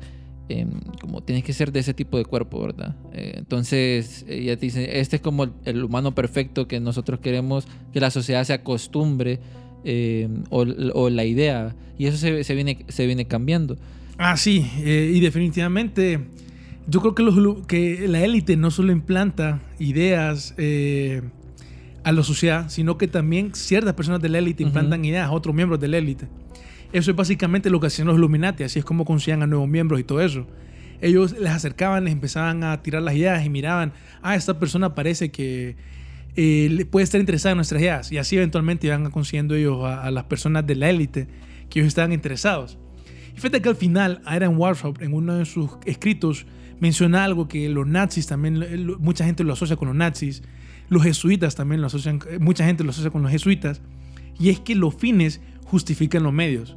em, como tienes que ser de ese tipo de cuerpo, ¿verdad? Eh, entonces, ya te dicen, este es como el, el humano perfecto que nosotros queremos que la sociedad se acostumbre eh, o, o la idea. Y eso se, se viene, se viene cambiando. Ah, sí, eh, y definitivamente yo creo que, los, lu- que la élite no solo implanta ideas eh, a la sociedad, sino que también ciertas personas de la élite implantan ideas a otros miembros de la élite. Eso es básicamente lo que hacían los Illuminati, así es como conseguían a nuevos miembros y todo eso. Ellos les acercaban, les empezaban a tirar las ideas y miraban, ah, esta persona parece que eh, puede estar interesada en nuestras ideas. Y así eventualmente iban consiguiendo ellos a, las personas de la élite que ellos estaban interesados. Y fíjate que al final, Aaron Warshop, en uno de sus escritos, menciona algo que los nazis también, mucha gente lo asocia con los nazis, los jesuitas también lo asocian, eh, mucha gente lo asocia con los jesuitas, y es que los fines justifican los medios.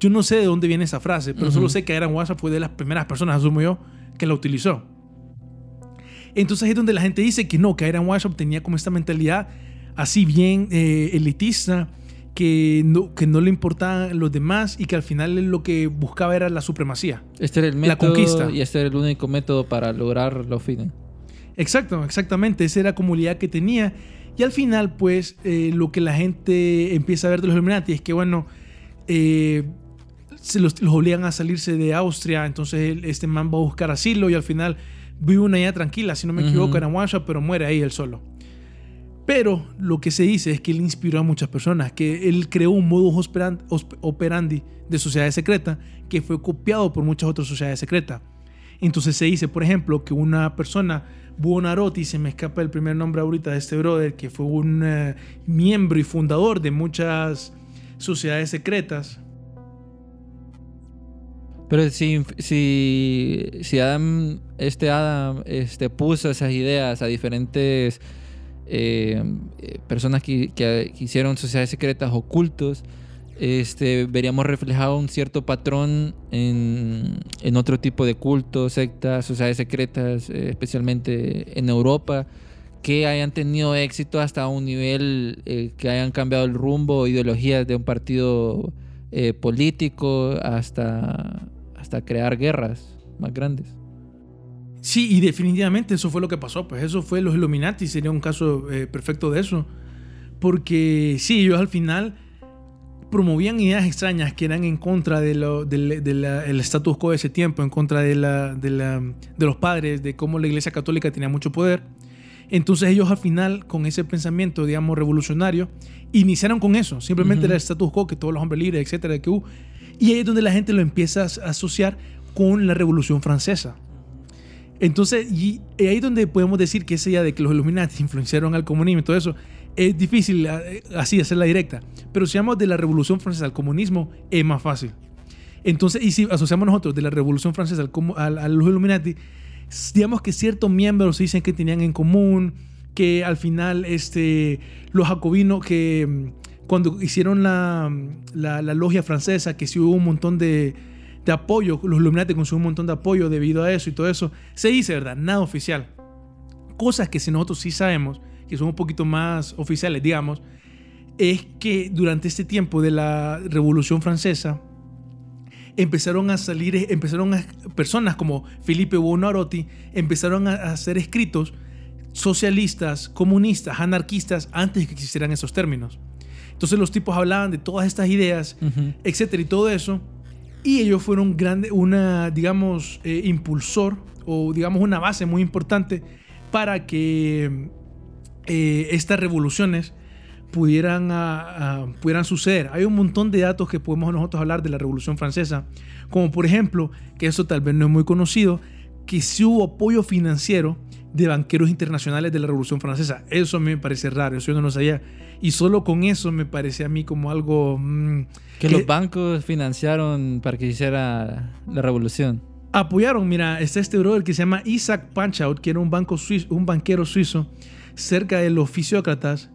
Yo no sé de dónde viene esa frase, pero solo sé que Aaron Warshop fue de las primeras personas, asumo yo, que la utilizó. Entonces es donde la gente dice que no, que Aaron Warshop tenía como esta mentalidad así bien eh, elitista, que no, que no le importaban los demás y que al final lo que buscaba era la supremacía. Este era el La método conquista. y este era el único método para lograr los fines. Exacto, exactamente. Esa era la idea que tenía. Y al final, pues, eh, lo que la gente empieza a ver de los Illuminati es que, bueno, eh, se los, los obligan a salirse de Austria. Entonces, él- este man va a buscar asilo y al final vive una vida tranquila. Si no me equivoco, era Washa, pero muere ahí él solo. Pero lo que se dice es que él inspiró a muchas personas, que él creó un modus operandi de sociedades secretas que fue copiado por muchas otras sociedades secretas. Entonces se dice, por ejemplo, que una persona, Buonarroti, se me escapa el primer nombre ahorita de este brother, que fue un eh, miembro y fundador de muchas sociedades secretas. Pero si, si, si Adam, este Adam este, puso esas ideas a diferentes eh, eh, personas que, que- hicieron sociedades secretas ocultos, este, veríamos reflejado un cierto patrón en, en otro tipo de cultos, sectas, sociedades secretas, eh, especialmente en Europa, que hayan tenido éxito hasta un nivel que hayan cambiado el rumbo ideologías de un partido político hasta, hasta crear guerras más grandes. Sí, y definitivamente eso fue lo que pasó. Pues eso fue los Illuminati, sería un caso eh, perfecto de eso. Porque sí, ellos al final promovían ideas extrañas que eran en contra del de de status quo de ese tiempo, en contra de, la, de, la- de los padres, de cómo la iglesia católica tenía mucho poder. Entonces ellos al final, con ese pensamiento, digamos, revolucionario, iniciaron con eso. Simplemente Ujú. era el status quo, que todos los hombres libres, etcétera, que hubo. Y ahí es donde la gente lo empieza a asociar con la Revolución Francesa. Entonces, y ahí es donde podemos decir que esa idea de que los Illuminati influenciaron al comunismo y todo eso, es difícil eh, así hacerla directa. Pero si hablamos de la Revolución Francesa al comunismo, es más fácil. Entonces, y si asociamos nosotros de la Revolución Francesa al, al- a los Illuminati, digamos que ciertos miembros dicen que tenían en común, que al final este, los jacobinos, que mm, cuando hicieron la, la, la logia francesa, que sí hubo un montón de, de apoyo, los Illuminati consiguieron un montón de apoyo debido a eso y todo eso, se dice, ¿verdad? Nada oficial. Cosas que si nosotros sí sabemos, que son un poquito más oficiales, digamos, es que durante este tiempo de la Revolución Francesa, empezaron a salir, empezaron a, personas como Felipe Buonarroti, empezaron a, a hacer escritos socialistas, comunistas, anarquistas, antes que existieran esos términos. Entonces los tipos hablaban de todas estas ideas, etcétera, y todo eso. Y ellos fueron grande, una, digamos, eh, impulsor o, digamos, una base muy importante para que eh, estas revoluciones pudieran, ah, ah, pudieran suceder. Hay un montón de datos que podemos nosotros hablar de la Revolución Francesa, como por ejemplo, que eso tal vez no es muy conocido, que sí hubo apoyo financiero de banqueros internacionales de la Revolución Francesa. Eso a mí me parece raro, eso yo no lo sabía. Y solo con eso me parece a mí como algo... mm, Que los bancos financiaron para que hiciera la revolución. apoyaron, mira, está este brother que se llama Isaac Punchout, que era un, banco suizo, un banquero suizo cerca de los fisiócratas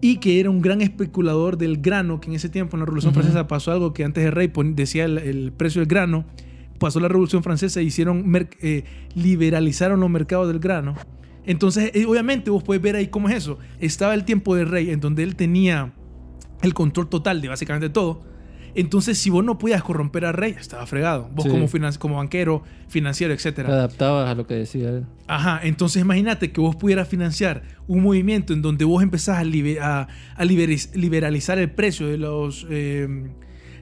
y que era un gran especulador del grano, que en ese tiempo en la Revolución. Francesa pasó algo que antes el rey decía el, el precio del grano, pasó la Revolución Francesa e hicieron, eh, liberalizaron los mercados del grano. Entonces, eh, obviamente vos puedes ver ahí cómo es eso. Estaba el tiempo del rey en donde él tenía el control total de básicamente todo. Entonces, si vos no podías corromper al rey, estaba fregado. Vos Sí. como, como banquero, financiero, Te etcétera. adaptabas a lo que decía él. Ajá, entonces imagínate que vos pudieras financiar un movimiento en donde vos empezás a, libe- a- a liberalizar el precio de los eh,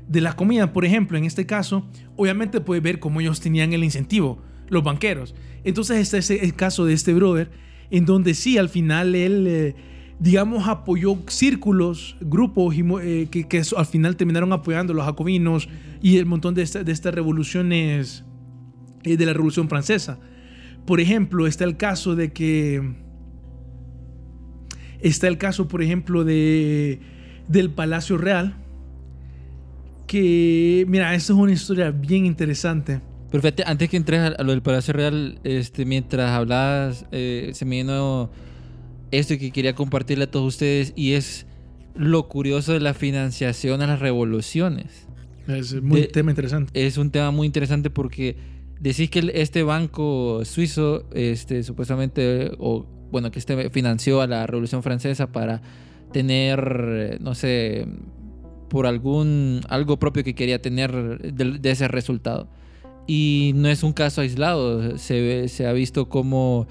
de las comidas, por ejemplo, en este caso, obviamente puedes ver cómo ellos tenían el incentivo, los banqueros. Entonces este es el caso de este brother, en donde sí, al final él, eh, digamos, apoyó círculos, grupos eh, que, que al final terminaron apoyando a los jacobinos y el montón de, esta- de estas revoluciones eh, de la Revolución Francesa. Por ejemplo, está el caso de que. Está el caso, por ejemplo, de, del Palacio Real. Que, mira, esta es una historia bien interesante. Pero fíjate, antes que entres a, lo del Palacio Real, este, mientras hablabas, eh, se me vino esto que quería compartirle a todos ustedes y es lo curioso de la financiación a las revoluciones. Es un De- tema interesante. Es un tema muy interesante porque decís que este banco suizo, este, supuestamente, o bueno, que este financió a la Revolución Francesa para tener, no sé, por algún, algo propio que quería tener de, de ese resultado. Y no es un caso aislado, se, ve- se ha visto como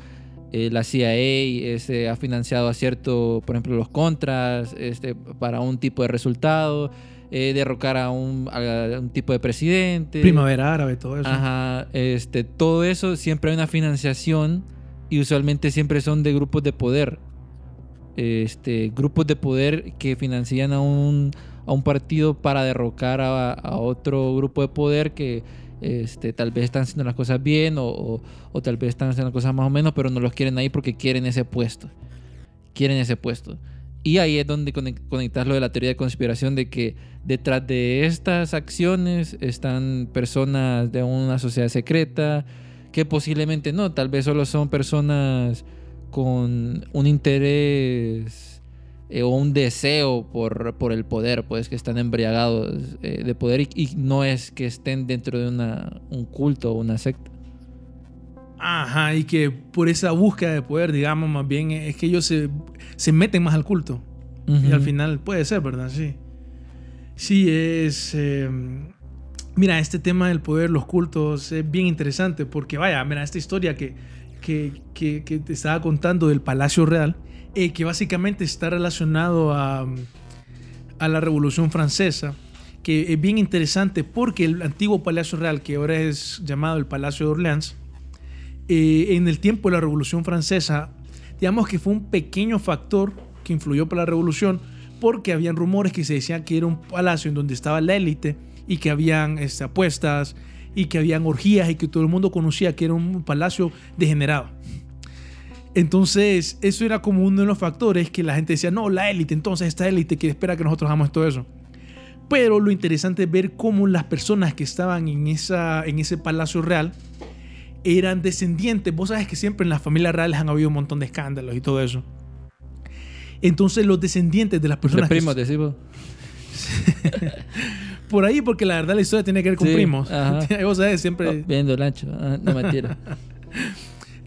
eh, la CIA este, ha financiado a cierto, por ejemplo, los contras este, para un tipo de resultado, eh, derrocar a un, a un tipo de presidente. Primavera árabe, todo eso. Ajá, este, todo eso siempre hay una financiación y usualmente siempre son de grupos de poder. Este, grupos de poder que financian a un, a un partido para derrocar a, a otro grupo de poder que este, tal vez están haciendo las cosas bien o, o- o tal vez están haciendo las cosas más o menos, pero no los quieren ahí porque quieren ese puesto. Quieren ese puesto. Y ahí es donde conec- conectas lo de la teoría de conspiración de que detrás de estas acciones están personas de una sociedad secreta que posiblemente no, tal vez solo son personas con un interés eh, o un deseo por, por el poder, pues que están embriagados eh, de poder y, y no es que estén dentro de una, un culto o una secta. Ajá, y que por esa búsqueda de poder, digamos, más bien es que ellos se, se meten más al culto. Y Ujú. al final puede ser, ¿verdad? Sí. Sí, es... eh, mira, este tema del poder, los cultos, es bien interesante porque, vaya, mira, esta historia que, que, que- que te estaba contando del Palacio Real, eh, que básicamente está relacionado a, a la Revolución Francesa, que es bien interesante porque el antiguo Palacio Real, que ahora es llamado el Palacio de Orleans, eh, en el tiempo de la Revolución Francesa, digamos que fue un pequeño factor que influyó para la revolución, porque habían rumores que se decían que era un palacio en donde estaba la élite y que habían este, apuestas y que habían orgías y que todo el mundo conocía que era un palacio degenerado. Entonces, eso era como uno de los factores que la gente decía, no, la élite, entonces esta élite que espera que nosotros hagamos todo eso. Pero lo interesante es ver cómo las personas que estaban en, esa, en ese palacio real eran descendientes. Vos sabes que siempre en las familias reales han habido un montón de escándalos y todo eso. Entonces los descendientes de las personas... que- primos, decimos. por ahí, porque la verdad la historia tiene que ver con Sí, primos. ajá. Vos sabes, siempre... Viendo el ancho. Ah, no mentira.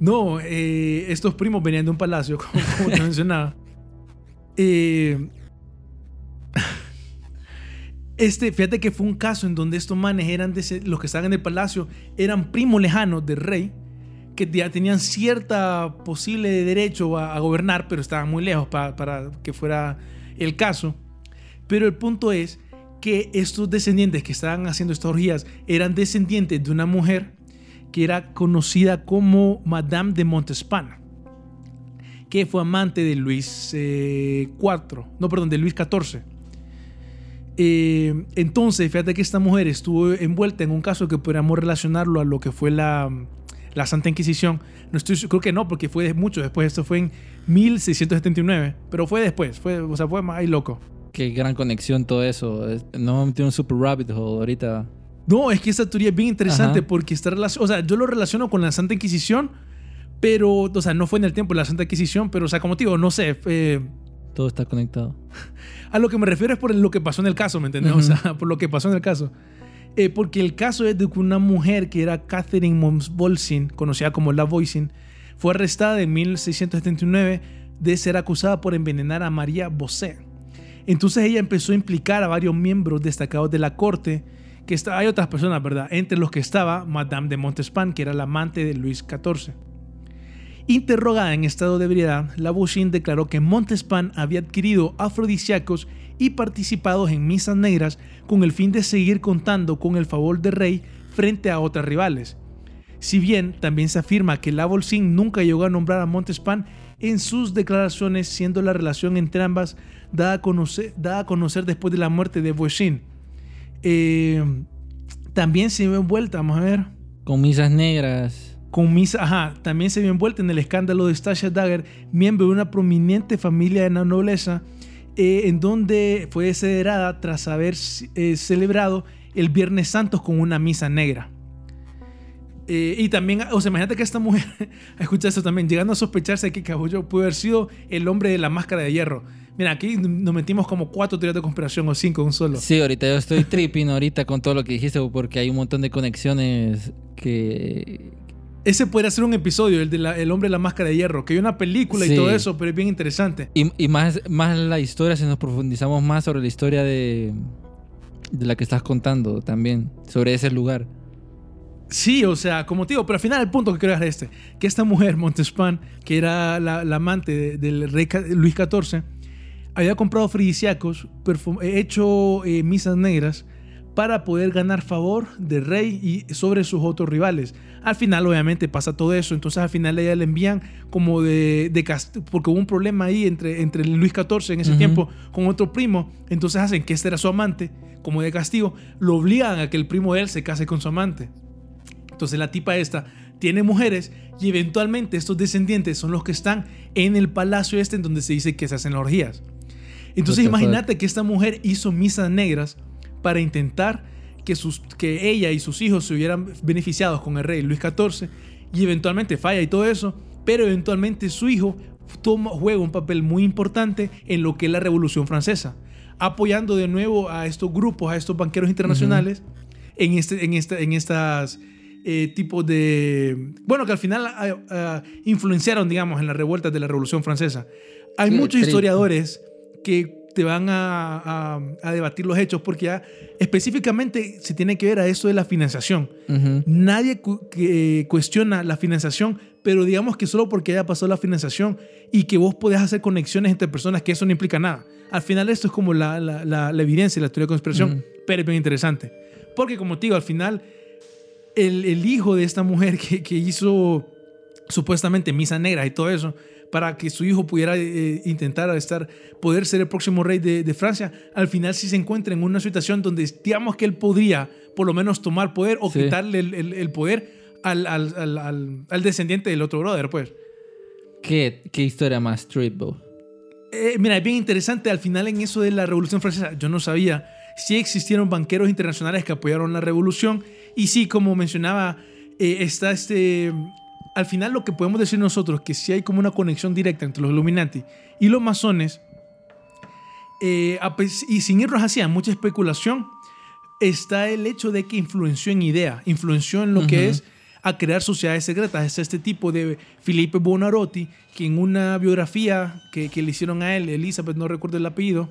No, eh, estos primos venían de un palacio, como, como te mencionaba. Eh, este, fíjate que fue un caso en donde estos manes eran de ese- los que estaban en el palacio, eran primos lejanos del rey, que ya tenían cierta posible derecho a, a gobernar, pero estaban muy lejos pa- para que fuera el caso. Pero el punto es que estos descendientes que estaban haciendo estas orgías eran descendientes de una mujer que era conocida como Madame de Montespan, que fue amante de Luis eh, IV, no, perdón, de Luis XIV. Eh, entonces, fíjate que esta mujer estuvo envuelta en un caso que podríamos relacionarlo a lo que fue la, la Santa Inquisición. No estoy, creo que no, porque fue mucho después. Esto fue en 1679, pero fue después. Fue, o sea, fue más ahí loco. Qué gran conexión todo eso. Es- No tiene un super rabbit hole ahorita. No, es que esta teoría es bien interesante Ajá. porque está relacionado, o sea, yo lo relaciono con la Santa Inquisición, pero, o sea, no fue en el tiempo de la Santa Inquisición, pero, o sea, como te digo, no sé, eh, Todo está conectado. a lo que me refiero es por lo que pasó en el caso, ¿me entiendes? O sea, por lo que pasó en el caso. Eh, porque el caso es de que una mujer que era Catherine Monsvolsin, conocida como La Voisin, fue arrestada en 1679 de ser acusada por envenenar a María Bosé. Entonces ella empezó a implicar a varios miembros destacados de la corte, que hay otras personas, ¿verdad? Entre los que estaba Madame de Montespan, que era la amante de Luis XIV. Interrogada en estado de ebriedad, la Bouchin declaró que Montespan había adquirido afrodisíacos y participado en misas negras con el fin de seguir contando con el favor del rey frente a otras rivales. Si bien también se afirma que la Bolsín nunca llegó a nombrar a Montespan en sus declaraciones, siendo la relación entre ambas dada a conocer, dada a conocer después de la muerte de Bouchin. Eh, también se vio envuelta, vamos a ver Con misas negras. con misa, ajá, también se vio envuelta en el escándalo de Stasha Dagger, miembro de una prominente familia de la nobleza, eh, en donde fue desheredada tras haber eh, celebrado el Viernes Santo con una misa negra. Eh, y también, o sea, imagínate que esta mujer, escucha esto también, llegando a sospecharse que Cabullo pudo haber sido el hombre de la máscara de hierro. Mira, aquí nos metimos como cuatro teorías de conspiración o cinco, un solo. Sí, ahorita yo estoy tripping ahorita con todo lo que dijiste porque hay un montón de conexiones que... Ese podría ser un episodio, el de la- el hombre de la máscara de hierro, que hay una película y todo eso, pero es bien interesante. Y, y más, más la historia, si nos profundizamos más sobre la historia de, de la que estás contando también, sobre ese lugar. Sí, o sea, como te digo, pero al final el punto que quiero dejar es este, que esta mujer, Montespan, que era la, la amante de- del rey Luis XIV, había comprado eh, hecho eh, misas negras, para poder ganar favor del rey y sobre sus otros rivales. Al final, obviamente, pasa todo eso, entonces al final ella le envían como de, de porque hubo un problema ahí entre, entre Luis XIV en ese Ujú. tiempo con otro primo, entonces hacen que este era su amante, como de castigo, lo obligan a que el primo de él se case con su amante. Entonces la tipa esta tiene mujeres y eventualmente estos descendientes son los que están en el palacio este en donde se dice que se hacen las orgías. Entonces imagínate que esta mujer hizo misas negras para intentar que, sus, que ella y sus hijos se hubieran beneficiados con el rey Luis XIV y eventualmente falla y todo eso. pero eventualmente su hijo toma, juega un papel muy importante en lo que es la Revolución Francesa, apoyando de nuevo a estos grupos, a estos banqueros internacionales en, este, en, esta, en estas eh, tipos de... Bueno, que al final ah, ah, influenciaron, digamos, en las revueltas de la Revolución Francesa. Hay Sí, muchos historiadores que te van a, a- a debatir los hechos porque ya específicamente se tiene que ver a eso de la financiación. Nadie cu- que cuestiona la financiación, pero digamos que solo porque haya pasado la financiación y que vos podés hacer conexiones entre personas, que eso no implica nada. Al final esto es como la, la- la- la evidencia y la teoría de conspiración, pero es bien interesante. Porque como te digo, al final el, el hijo de esta mujer que, que hizo supuestamente misa negra y todo eso, para que su hijo pudiera eh, intentar estar, poder ser el próximo rey de, de Francia, al final sí se encuentra en una situación donde digamos que él podría por lo menos tomar poder o Sí. quitarle el, el- el poder al, al- al- al- descendiente del otro brother, pues. ¿Qué, qué historia más trip, bo? Eh, mira, es bien interesante al final en eso de la Revolución Francesa. Yo no sabía si existieron banqueros internacionales que apoyaron la revolución. Y sí, como mencionaba, eh, está este. Al final, lo que podemos decir nosotros, que sí hay como una conexión directa entre los Illuminati y los masones. eh, y sin irnos hacia mucha especulación, está el hecho de que influenció en idea, influenció en lo que es a crear sociedades secretas. Es este tipo de Felipe Bonarotti, que en una biografía que, que le hicieron a él, Elizabeth, no recuerdo el apellido,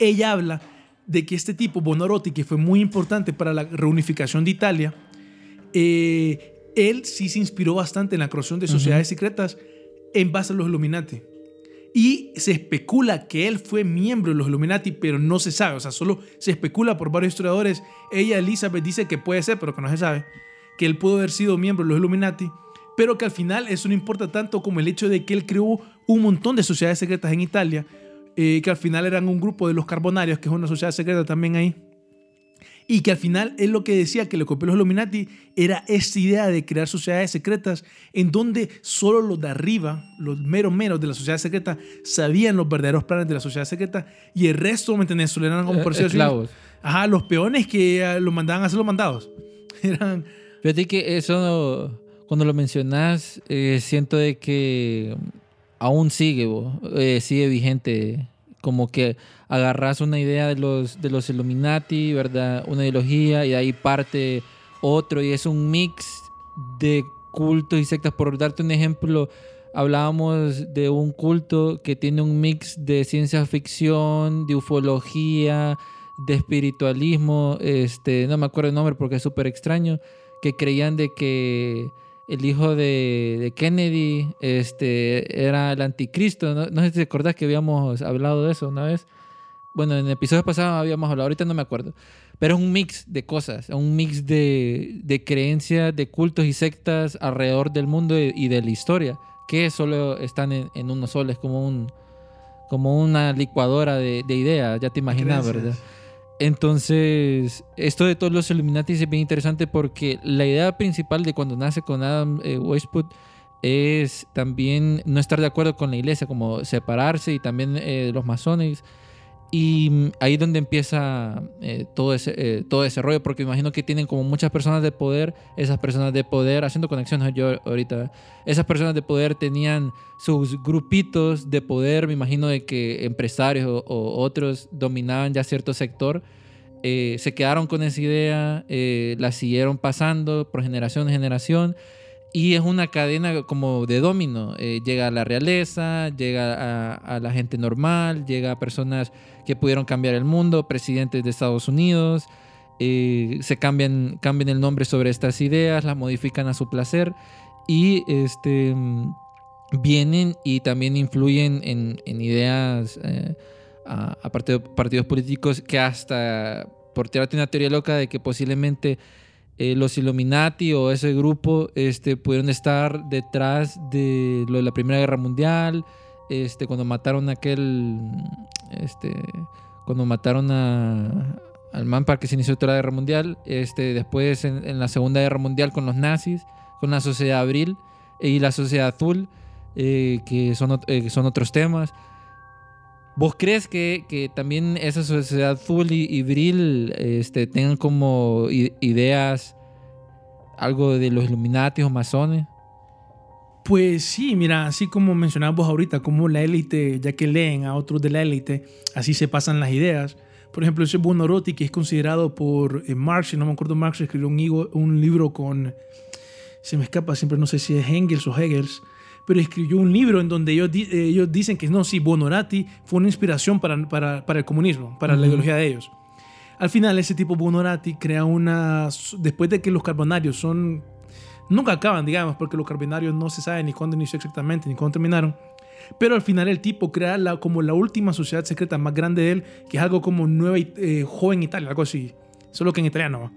ella habla de que este tipo, Bonarotti, que fue muy importante para la reunificación de Italia, eh, él sí se inspiró bastante en la creación de sociedades secretas en base a los Illuminati. Y se especula que él fue miembro de los Illuminati, pero no se sabe. O sea, solo se especula por varios historiadores. Ella, Elizabeth, dice que puede ser, pero que no se sabe. Que él pudo haber sido miembro de los Illuminati. Pero que al final eso no importa tanto como el hecho de que él creó un montón de sociedades secretas en Italia. eh, que al final eran un grupo de los Carbonarios, que es una sociedad secreta también ahí. Y que al final él lo que decía que le copió los Illuminati era esta idea de crear sociedades secretas en donde solo los de arriba, los meros meros de la sociedad secreta, sabían los verdaderos planes de la sociedad secreta y el resto, ¿me entendés? Solo eran como Eh, por decirlo. Ajá, los peones que eh, los mandaban a hacer los mandados. Eran. Fíjate que eso, cuando lo mencionas, eh, siento de que aún sigue, bo, eh, sigue vigente. Como que agarras una idea de los, de los Illuminati, ¿verdad? Una ideología y de ahí parte otro y es un mix de cultos y sectas. Por darte un ejemplo, hablábamos de un culto que tiene un mix de ciencia ficción, de ufología, de espiritualismo, este, no me acuerdo el nombre porque es súper extraño, que creían de que el hijo de, Kennedy este, era el anticristo. No, no sé si te acordás que habíamos hablado de eso una vez. Bueno, en episodios pasados habíamos hablado, ahorita no me acuerdo. Pero es un mix de cosas, un mix de, de creencias, de cultos y sectas alrededor del mundo y, y de la historia, que solo están en, en uno solo, es como, un, como una licuadora de, de ideas, ya te imaginas. ¿verdad? Entonces, esto de todos los Illuminati es bien interesante porque la idea principal de cuando nace con Adam eh, Weishaupt es también no estar de acuerdo con la iglesia, como separarse y también eh, los masones. Y mm, ahí es donde empieza eh, todo, ese, eh, todo ese rollo, porque imagino que tienen como muchas personas de poder, esas personas de poder, haciendo conexiones yo ahorita, esas personas de poder tenían sus grupitos de poder, me imagino de que empresarios o, otros dominaban ya cierto sector, eh, se quedaron con esa idea, la siguieron pasando por generación en generación. Y es una cadena como de domino. Llega a la realeza, llega a, a la gente normal, llega a personas que pudieron cambiar el mundo, presidentes de Estados Unidos. eh, se cambian, cambian el nombre sobre estas ideas, las modifican a su placer. Y este, mm, vienen y también influyen en, en ideas eh, a, a partido- partidos políticos que hasta, por tirarte una teoría loca de que posiblemente eh, los Illuminati o ese grupo este, pudieron estar detrás de lo de la Primera Guerra Mundial, este, cuando mataron a aquel, este, cuando mataron a, al man para que se inició la Guerra Mundial, este, después en, en la Segunda Guerra Mundial con los nazis, con la Sociedad Abril y la Sociedad Azul, eh, que, son, eh, son otros temas. ¿Vos crees que, que también esa sociedad azul y, y Bril este, tengan como ideas algo de los Illuminati o masones? Pues sí, mira, así como mencionabas vos ahorita, como la élite, ya que leen a otros de la élite, así se pasan las ideas. Por ejemplo, ese Buonarroti, que es considerado por eh, Marx, no me acuerdo, Marx escribió un, un libro con, se me escapa siempre, no sé si es Engels o Hegels, pero escribió un libro en donde ellos, eh, ellos dicen que no, sí, Buonarroti fue una inspiración para, para, para el comunismo, para la Ujú. ideología de ellos. Al final, ese tipo Buonarroti crea una, después de que los carbonarios son nunca acaban, digamos, porque los carbonarios no se sabe ni cuándo inició exactamente, ni cuándo terminaron. Pero al final el tipo crea la, como la última sociedad secreta más grande de él, que es algo como Nueva eh, Joven Italia, algo así. Solo que en italiano.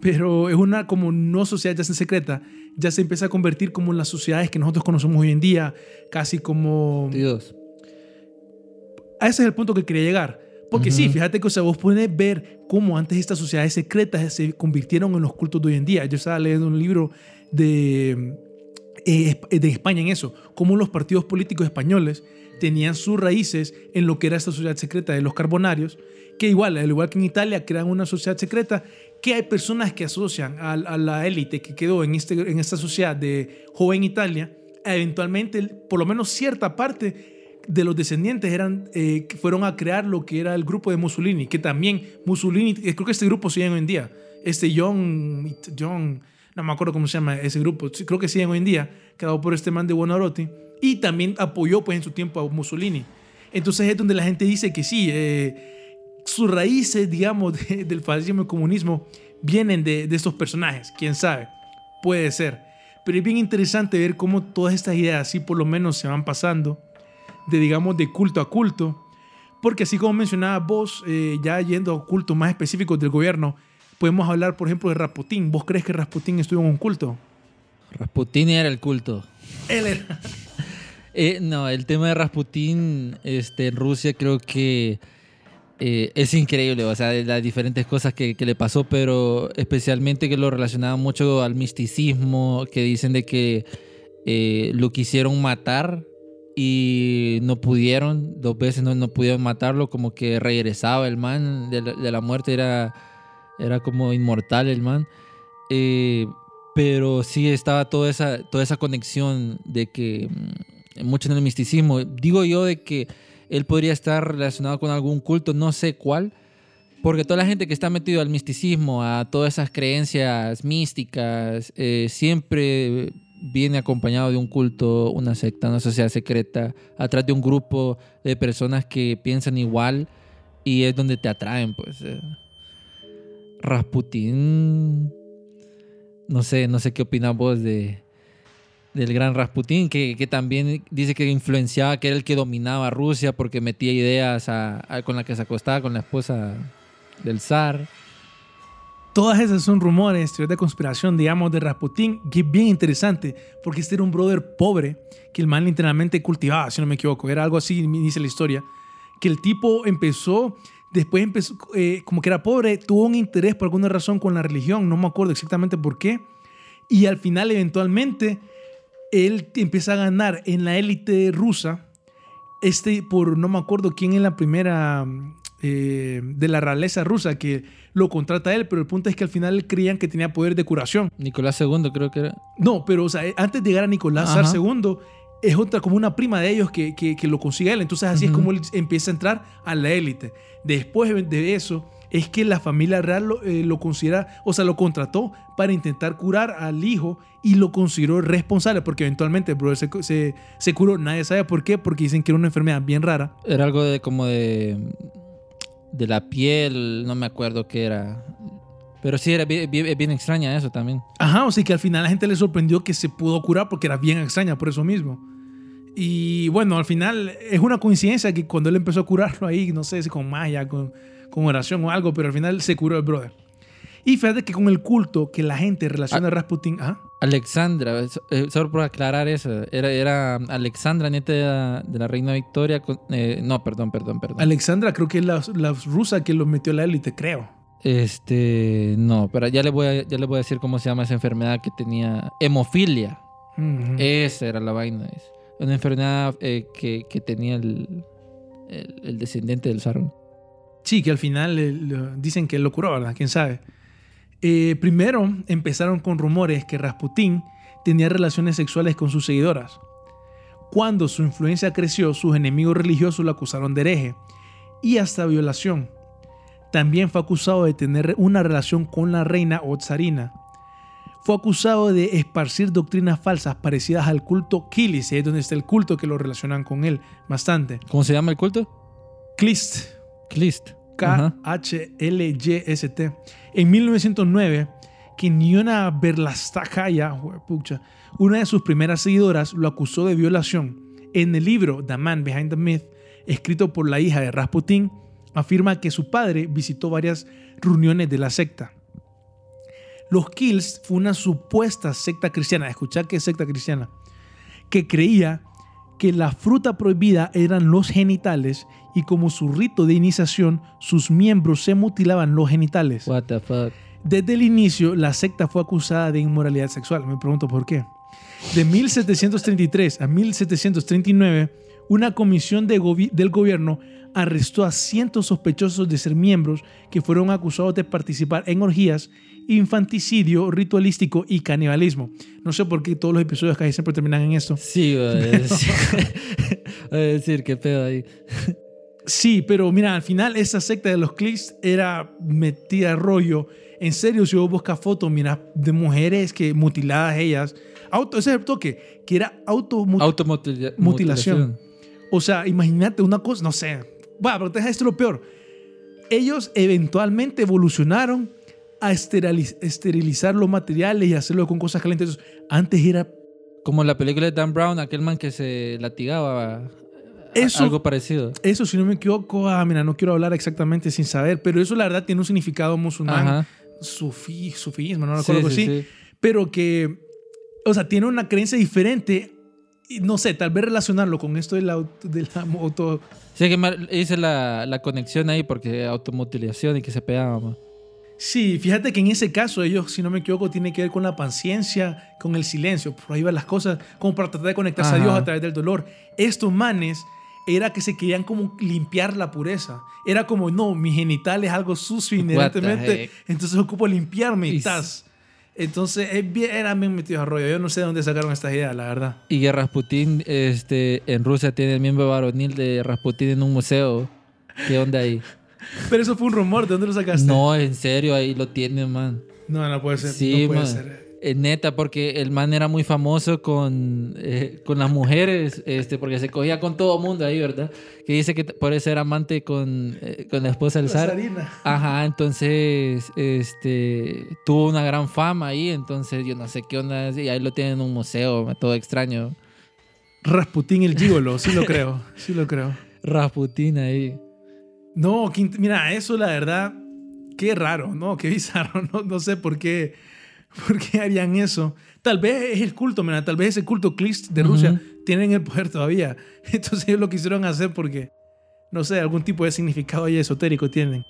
Pero es una como no sociedad ya secreta, ya se empieza a convertir como en las sociedades que nosotros conocemos hoy en día, casi como... Dios. A ese es el punto que quería llegar. Porque sí, Ujú. fíjate que o sea, vos puedes ver cómo antes estas sociedades secretas se convirtieron en los cultos de hoy en día. Yo estaba leyendo un libro de, eh, de España en eso, cómo los partidos políticos españoles tenían sus raíces en lo que era esta sociedad secreta de los carbonarios, que igual, al igual que en Italia, crean una sociedad secreta que hay personas que asocian a, la élite que quedó en, este, en esta sociedad de joven Italia, eventualmente, por lo menos cierta parte de los descendientes eran, eh, fueron a crear lo que era el grupo de Mussolini, que también Mussolini, eh, creo que este grupo sigue hoy en día, este John, John, no me acuerdo cómo se llama ese grupo, creo que siguen hoy en día, creado por este man de Buonarroti, y también apoyó pues en su tiempo a Mussolini. Entonces es donde la gente dice que sí, eh, sus raíces, digamos, de- del fascismo y comunismo vienen de, de estos personajes, quién sabe, puede ser. Pero es bien interesante ver cómo todas estas ideas así por lo menos se van pasando de, digamos, de culto a culto. Porque así como mencionabas vos, eh, ya yendo a cultos más específicos del gobierno, podemos hablar, por ejemplo, de Rasputín. ¿Vos crees que Rasputín estuvo en un culto? Rasputin era el culto. Él era. Eh, no, el tema de Rasputin este, en Rusia creo que eh, es increíble, o sea, de las diferentes cosas que, que le pasó, pero especialmente que lo relacionaban mucho al misticismo, que dicen de que eh, lo quisieron matar y no pudieron, dos veces no, no pudieron matarlo, como que regresaba el man de la, de la muerte, era, era como inmortal el man. Eh, pero sí estaba toda esa, toda esa conexión de que mm, mucho en el misticismo. Digo yo de que él podría estar relacionado con algún culto, no sé cuál, porque toda la gente que está metido al misticismo, a todas esas creencias místicas, eh, siempre viene acompañado de un culto, una secta, una sociedad secreta, atrás de un grupo de personas que piensan igual y es donde te atraen, pues. eh. Rasputín, no sé, no sé qué opinas vos de del gran Rasputín, que, que también dice que influenciaba, que era el que dominaba Rusia porque metía ideas con la que se acostaba con la esposa del zar. Todas esas son rumores, teorías de conspiración, digamos, de Rasputín, que es bien interesante, porque este era un brother pobre que el man literalmente cultivaba, si no me equivoco. Era algo así, dice la historia. Que el tipo empezó, después empezó, eh, como que era pobre, tuvo un interés por alguna razón con la religión, no me acuerdo exactamente por qué. Y al final, eventualmente, él empieza a ganar en la élite rusa, este, por no me acuerdo quién es la primera eh, de la realeza rusa que lo contrata a él, pero el punto es que al final creían que tenía poder de curación. Nicolás II creo que era. No, pero o sea, eh, antes de llegar a Nicolás Ajá. II, es otra como una prima de ellos que, que, que lo consigue él. Entonces así es como él empieza a entrar a la élite. Después de eso, es que la familia real lo, eh, lo considera, o sea, lo contrató para intentar curar al hijo y lo consideró responsable, porque eventualmente el brother se, se, se curó. Nadie sabe por qué, porque dicen que era una enfermedad bien rara. Era algo de como de. de la piel, no me acuerdo qué era. Pero sí, era bien, bien- bien extraña eso también. Ajá, o sea que al final la gente le sorprendió que se pudo curar porque era bien extraña por eso mismo. Y bueno, al final es una coincidencia que cuando él empezó a curarlo ahí, no sé si con magia, con, con oración o algo, pero al final se curó el brother. Y fíjate que con el culto que la gente relaciona a Rasputin, ajá, Alexandra, eh, solo por aclarar eso, era, era Alexandra, nieta de la, de la reina Victoria. con- eh, no, perdón, perdón, perdón. Alexandra creo que es la, la rusa que lo metió a la élite, creo. Este, no, pero ya le voy a, ya le voy a decir cómo se llama esa enfermedad que tenía. Hemofilia. Esa era la vaina. es Una enfermedad eh, que, que tenía el, el, el descendiente del zar. Sí, que al final eh, dicen que lo curó, ¿verdad? ¿Quién sabe? Eh, primero empezaron con rumores que Rasputín tenía relaciones sexuales con sus seguidoras. Cuando su influencia creció, sus enemigos religiosos lo acusaron de hereje y hasta violación. También fue acusado de tener una relación con la reina o tsarina. Fue acusado de esparcir doctrinas falsas parecidas al culto Kilis, es donde está el culto que lo relacionan con él bastante. ¿Cómo se llama el culto? Klist, Klist. K-H-L-Y-S-T. En 1909, Kiniona Berlastakaya, una de sus primeras seguidoras, lo acusó de violación. En el libro The Man Behind the Myth, escrito por la hija de Rasputin, afirma que su padre visitó varias reuniones de la secta. Los Kills fue una supuesta secta cristiana, escuchad que es secta cristiana, que creía que la fruta prohibida eran los genitales y como su rito de iniciación, sus miembros se mutilaban los genitales. What the fuck. Desde el inicio, la secta fue acusada de inmoralidad sexual. Me pregunto por qué. De 1733 a 1739, una comisión de gobi- del gobierno arrestó a cientos sospechosos de ser miembros que fueron acusados de participar en orgías, infanticidio, ritualístico y canibalismo. No sé por qué todos los episodios casi siempre terminan en esto. Sí, voy a decir, voy a decir qué pedo ahí. Sí, pero mira, al final esa secta de los clics era metida rollo. En serio, si vos buscas fotos, mira, de mujeres que mutiladas ellas. Auto, ese es el toque, que era auto Automutilación. O sea, imagínate una cosa, no sé. Bueno, pero deja esto lo peor. Ellos eventualmente evolucionaron a esteriliz- esterilizar los materiales y hacerlo con cosas calientes. Entonces, antes era Como la película de Dan Brown, aquel man que se latigaba. Eso- Algo parecido. Eso, si no me equivoco, ah, mira, no quiero hablar exactamente sin saber, pero eso la verdad tiene un significado musulmán, Ajá. sufí, sufismo, no Sí, recuerdo sí, así, sí. pero que, o sea, tiene una creencia diferente. Y no sé, tal vez relacionarlo con esto de la, auto- de la auto. Sí, que mal- hice la, la conexión ahí porque automutilación y que se pegaba. Sí, fíjate que en ese caso, ellos, si no me equivoco, tiene que ver con la paciencia, con el silencio, por ahí van las cosas, como para tratar de conectarse a. Dios a través del dolor. Estos manes era que se querían como limpiar la pureza. Era como, no, mi genital es algo sucio inherentemente, entonces ocupo limpiarme y Y tas. Entonces, es bien, eran bien metidos a rollo. Yo no sé de dónde sacaron estas ideas, la verdad. Y que Rasputín este, en Rusia tiene el miembro varonil de Rasputín en un museo. ¿Qué onda ahí? Pero eso fue un rumor, ¿de dónde lo sacaste? No, en serio, ahí lo tiene, man. no, no puede ser. Sí, no puede man. ser. Eh, neta, porque el man era muy famoso con, eh, con las mujeres, este, porque se cogía con todo mundo ahí, ¿verdad? Que dice que por eso era amante con, eh, con la esposa del zar. Ajá, entonces este, tuvo una gran fama ahí, entonces yo no sé qué onda, y ahí lo tienen en un museo, todo extraño. Rasputín el gigolo, sí lo creo, sí lo creo. Rasputín ahí. No, mira, eso la verdad, qué raro, ¿no? Qué bizarro, no, no sé por qué, por qué harían eso. Tal vez es el culto, mira, tal vez ese culto Klist de Rusia tienen el poder todavía. Entonces ellos lo quisieron hacer porque, no sé, algún tipo de significado ahí esotérico tienen.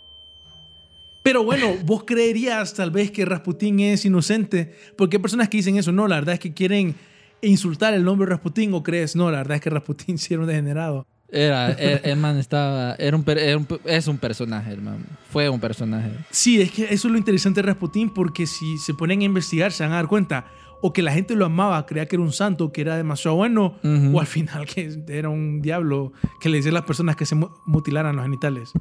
Pero bueno, vos creerías tal vez que Rasputín es inocente, porque hay personas que dicen eso, no, la verdad es que quieren insultar el nombre de Rasputín o crees, no, la verdad es que Rasputín sí era un degenerado. Era, el, el man estaba, era un, era un- es un personaje, el man. Fue un personaje. Sí, es que eso es lo interesante de Rasputín, porque si se ponen a investigar se van a dar cuenta o que la gente lo amaba, creía que era un santo, que era demasiado bueno, Ujú. o al final que era un diablo que le decía a las personas que se mu- mutilaran los genitales.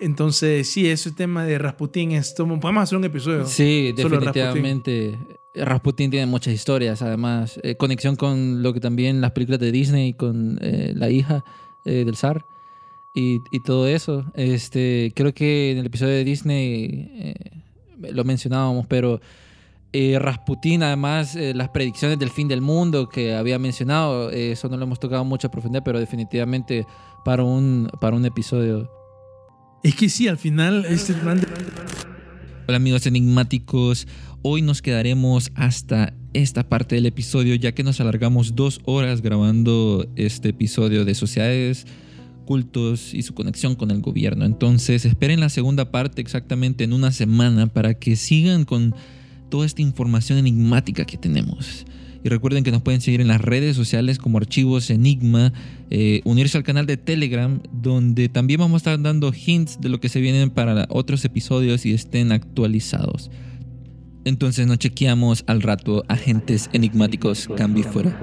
Entonces, sí, ese tema de Rasputín es podemos hacer un episodio. Sí, definitivamente. Rasputin tiene muchas historias, además. Eh, conexión con lo que también las películas de Disney, con eh, la hija eh, del zar y, y todo eso. Este, creo que en el episodio de Disney eh, lo mencionábamos, pero eh, Rasputin, además, eh, las predicciones del fin del mundo que había mencionado, eh, eso no lo hemos tocado mucho a profundidad, pero definitivamente para un, para un episodio. Es que sí, al final este Hola amigos enigmáticos, hoy nos quedaremos hasta esta parte del episodio ya que nos alargamos dos horas grabando este episodio de sociedades, cultos y su conexión con el gobierno. Entonces esperen la segunda parte exactamente en una semana para que sigan con toda esta información enigmática que tenemos. Y recuerden que nos pueden seguir en las redes sociales como Archivos Enigma, eh, unirse al canal de Telegram, donde también vamos a estar dando hints de lo que se vienen para otros episodios y estén actualizados. Entonces nos chequeamos al rato. Agentes enigmáticos, cambio fuera.